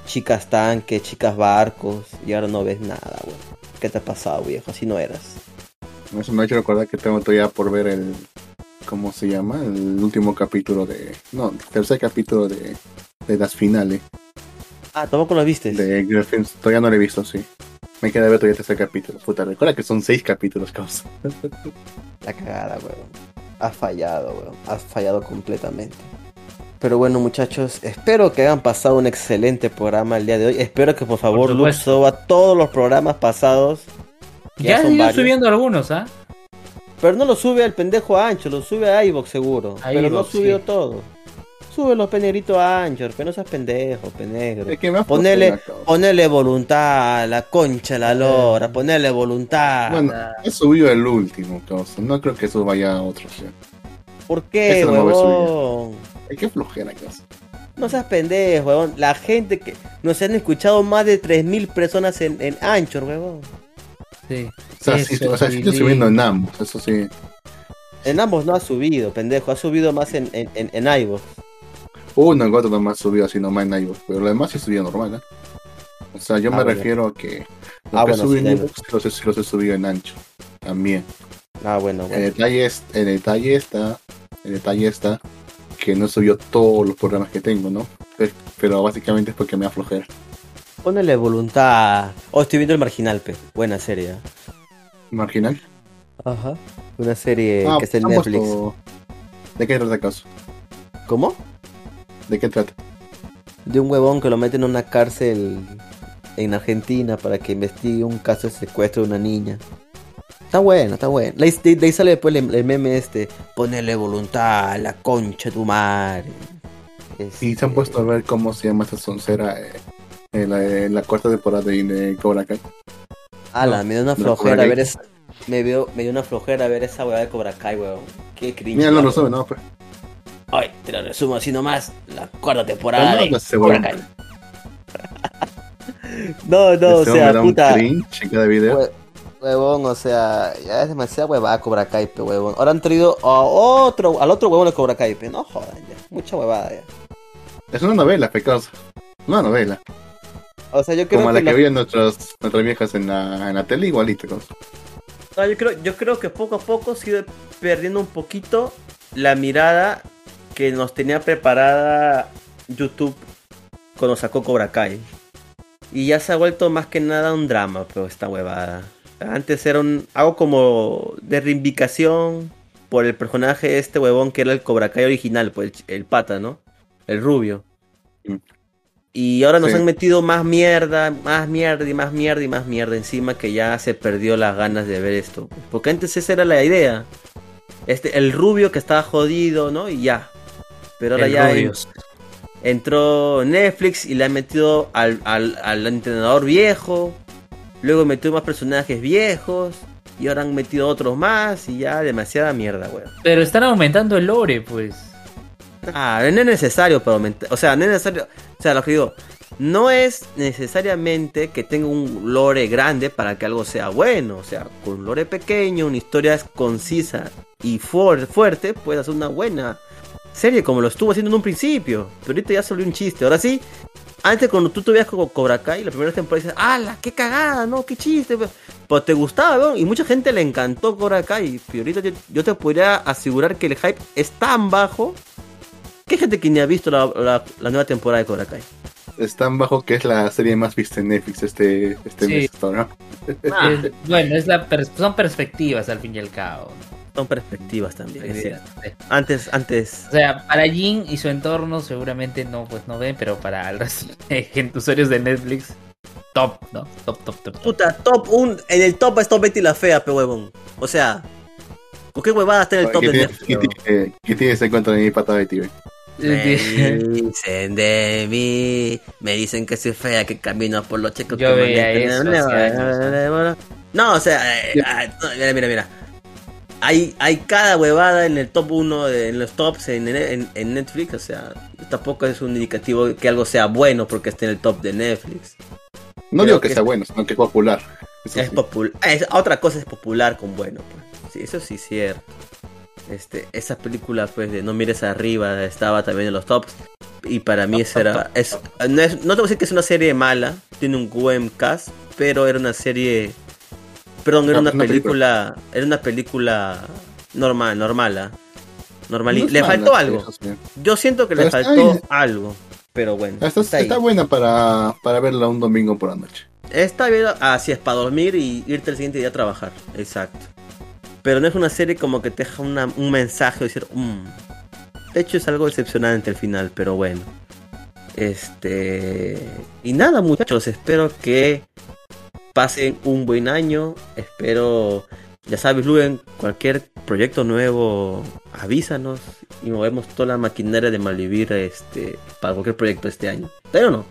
Chicas tanques, chicas barcos, y ahora no ves nada, güey. ¿Qué te ha pasado, viejo? Así no eras. Eso me ha hecho recordar que tengo todavía por ver el. ¿Cómo se llama? El último capítulo de. No, el tercer capítulo de, de las finales. Ah, tampoco lo viste. De Griffins. Todavía no lo he visto, sí. Me queda ver todavía el tercer capítulo. Puta, recuerda que son seis capítulos, causa. *laughs* La cagada, weón. Has fallado, weón. Has fallado completamente. Pero bueno, muchachos, espero que hayan pasado un excelente programa el día de hoy. Espero que por favor supuesto. suba todos los programas pasados. que Ya, son ido varios. subiendo algunos, ¿ah? Pero no lo sube al pendejo a Ancho, lo sube a iVox seguro. A pero no subió sí. todo. Súbelo penegrito a Anchor, pero no seas pendejo, penegro. Es que me ha Ponele, ponele voluntad a la concha, la lora, ponele voluntad. Bueno, he subido el último, causa. No creo que eso vaya a otro. ¿sí? ¿Por qué, no lo voy a subir. huevón? Ay, qué flojera, causa. No seas pendejo, huevón. La gente que nos han escuchado más de 3.000 personas en, en Anchor, huevón. Sí. O sea, sí, o sea, sí estoy subiendo en ambos, eso sí. En ambos no ha subido, pendejo. Ha subido más en, en, en, en iVoox. Uno en otro nomás subió así nomás en iVoox, pero lo demás sí subió normal, ¿eh? O sea, yo Ah, me bueno. refiero a que lo Ah, que bueno, subí sí, en iVoox los, he- sí los he subido en ancho también. Ah, bueno, El bueno. detalle es, el detalle está, el detalle está que no subió todos los programas que tengo, ¿no? Pero, básicamente es porque me da flojera. Ponele voluntad. Oh, estoy viendo el marginal, pe. Buena serie. ¿eh? Marginal. Ajá. Una serie Ah, que está en Netflix. puesto- ¿De qué trata caso? ¿Cómo? ¿De qué trata? De un huevón que lo meten en una cárcel en Argentina para que investigue un caso de secuestro de una niña. Está bueno, está bueno. De, ahí- de- de ahí sale después el, el meme este. Ponele voluntad a la concha de tu madre. Y se han puesto a ver cómo se llama esta soncera eh, en, la, en la cuarta temporada de, de Cobra Kai. Ala, me dio una no, flojera ver esa. Me, veo, me dio una flojera ver esa huevada de Cobra Kai, weón. Qué cringe. Mira, no weón. sabe, no, pues. Ay, te lo resumo así nomás. La cuarta temporada de. Kai. *laughs* no, no, o sea, puta. cada video. Hue- Huevón, o sea, ya es demasiada huevada Cobra Kai, huevón. Ahora han traído a otro, al otro huevón de Cobra Kai. No jodan ya. Mucha huevada ya. Es una novela, pecosa. Una novela. O sea, yo creo Como que, la que la- veían nuestras, nuestras viejas en la, en la tele, igualito. No, yo creo, yo creo que poco a poco se ha ido perdiendo un poquito la mirada que nos tenía preparada YouTube cuando sacó Cobra Kai. Y ya se ha vuelto más que nada un drama, pero esta huevada. Antes era un algo como de reivindicación por el personaje de este huevón que era el Cobra Kai original, pues el, el pata, ¿no? El rubio. Mm. Y ahora nos Sí. han metido más mierda, más mierda y más mierda y más mierda encima que ya se perdió las ganas de ver esto. Porque antes esa era la idea. Este, el rubio que estaba jodido, ¿no? Y ya. Pero ahora El ya entró Netflix y le ha metido al, al, al entrenador viejo. Luego metió más personajes viejos. Y ahora han metido otros más. Y ya demasiada mierda, weón. Pero están aumentando el lore, pues. Ah, no es necesario para aumentar. O sea, no es necesario. O sea, lo que digo. No es necesariamente que tenga un lore grande para que algo sea bueno. O sea, con un lore pequeño, una historia concisa y fuer- fuerte, puedes hacer una buena serie como lo estuvo haciendo en un principio. Pero ahorita ya se volvió un chiste. Ahora sí, antes cuando tú te veías como Cobra Kai, la primera temporada dices, ¡Hala! ¡Qué cagada! ¿No? ¡Qué chiste! Pues te gustaba, ¿no? Y mucha gente le encantó Cobra Kai. Y ahorita yo, yo te podría asegurar que el hype es tan bajo que hay gente que ni ha visto la, la- la nueva temporada de Cobra Kai. Es tan bajo que es la serie más vista en Netflix este, este Sí. mes. ¿no? Ah, *laughs* Es- bueno, es la pers- son perspectivas al fin y al cabo. Son perspectivas también, es cierto. Sí. Antes, antes. O sea, para Jin y su entorno seguramente no, pues no ven, pero para el resto de gente, usuarios de Netflix, top, ¿no? Top, top, top. top. Puta, top 1. En el top está Betty la Fea, pe huevón. O sea, ¿con qué huevada está en el top ¿Qué, de Netflix? qué tienes en contra de mi pata Betty, güey? Me dicen de mí, me dicen que soy fea, que camino por los chicos. Yo que veía eso No, o sea, eh, ah, no, mira, mira, mira. Hay, hay cada huevada en el top 1, en los tops en, en- en Netflix, o sea, tampoco es un indicativo que algo sea bueno porque esté en el top de Netflix. No Creo digo que, que sea es- bueno, sino que es popular. Eso Es sí. popular. otra cosa es popular con bueno. Pues. Sí, eso sí es cierto. Este, esa película pues de No mires arriba estaba también en los tops. Y para mí esa era. Es, no, es- no te voy a decir que es una serie mala. Tiene un buen cast. Pero era una serie. Perdón, era No, una una película. Era una película normal, normal. Normal. No le mala, faltó algo. Yo siento que le Pero está faltó algo. Pero bueno. Está, está ahí. está buena para, para verla un domingo por la noche. Está bien, así es, para dormir y irte el siguiente día a trabajar. Exacto. Pero no es una serie como que te deja una- un mensaje de decir, "Mm". De hecho, es algo decepcionante el final, pero bueno. Este. Y nada, muchachos, espero que pasen un buen año. Espero, ya sabes, Luen, cualquier proyecto nuevo, avísanos y movemos toda la maquinaria de Malvivir este, para cualquier proyecto este año. ¿Está o no?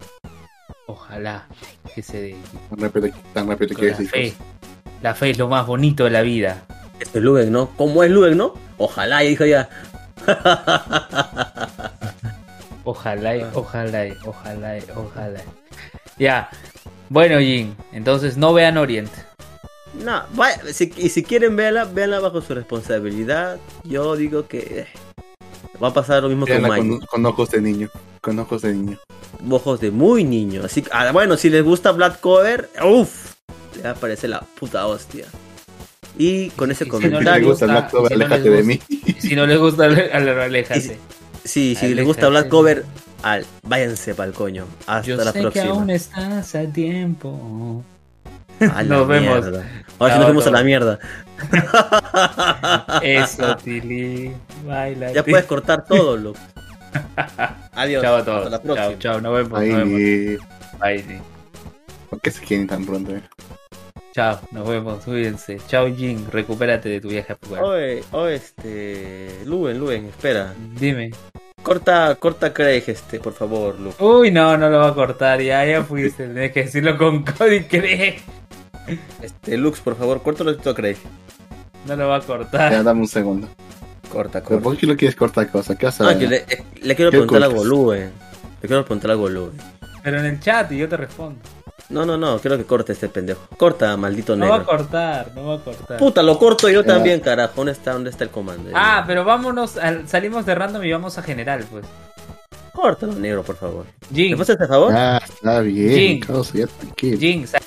Ojalá que se dé. Tan rápido, tan rápido con que la decís. fe. La fe es lo más bonito de la vida. Este es Luen, ¿no? ¿Cómo es Luen, no? Ojalá, ya. *laughs* Ojalá, y- ojalá, y- ojalá, y- ojalá. Ya. Bueno, Jin, entonces no vean Orient. No, vaya, si, y si quieren verla, véanla bajo su responsabilidad. Yo digo que eh, va a pasar lo mismo con con, con ojos de niño. Con ojos de niño. Ojos de muy niño. Así que, ah, bueno, si les gusta Black Cover, uff, le va a parecer la puta hostia. Y con ese Y si no Si comentario, gusta Black si no les aléjate de gusta. mí. Si no les gusta, *laughs* aléjate. sí, si les Aléjate. gusta Black Cover, al, váyanse pa'l coño. Hasta Yo la sé que próxima. aún estás a tiempo. A Nos vemos. mierda. Ahora sí nos vemos a la mierda. *laughs* Eso, *laughs* Tili. Baila. Ya puedes cortar todo, loco. *laughs* Adiós. Chao a Hasta todos. la próxima. Chao, chao. Nos vemos. Nos vemos. Ay, Bye. ¿Por qué se quieren tan pronto? eh? Chao, nos vemos. Cuídense. Chao, Jin. Recupérate de tu viaje a Pucallpa. Oye, oye, este. Luen, Luen, espera. Dime. Corta, corta Craig, este, por favor, Lu. Uy, no, no lo va a cortar. Ya, ya fuiste. Tienes que decirlo con *laughs* Cody Craig. Este, Lux, por favor, córtalo a Craig. No lo va a Ya, cortar. dame un segundo. Corta, ¿Pero corta. ¿Por qué lo quieres cortar cosa? ¿Qué vas a No, ver? que le, eh, le quiero ¿Qué preguntar a Luen. Le quiero preguntar algo a Luen. Pero en el chat y yo te respondo. No, no, no, quiero que corte este pendejo. Corta, maldito No va a negro. cortar, no va a cortar. Puta, lo corto yo Ya. también, carajo. ¿Dónde está, dónde está el comando? Ah, pero vámonos, al- salimos de random y vamos a general, pues. Córtalo, negro, por favor. ¿Me Jin, pasas este favor? Ah, está bien. Jin. causa, ya tranquilo. Jin, sal-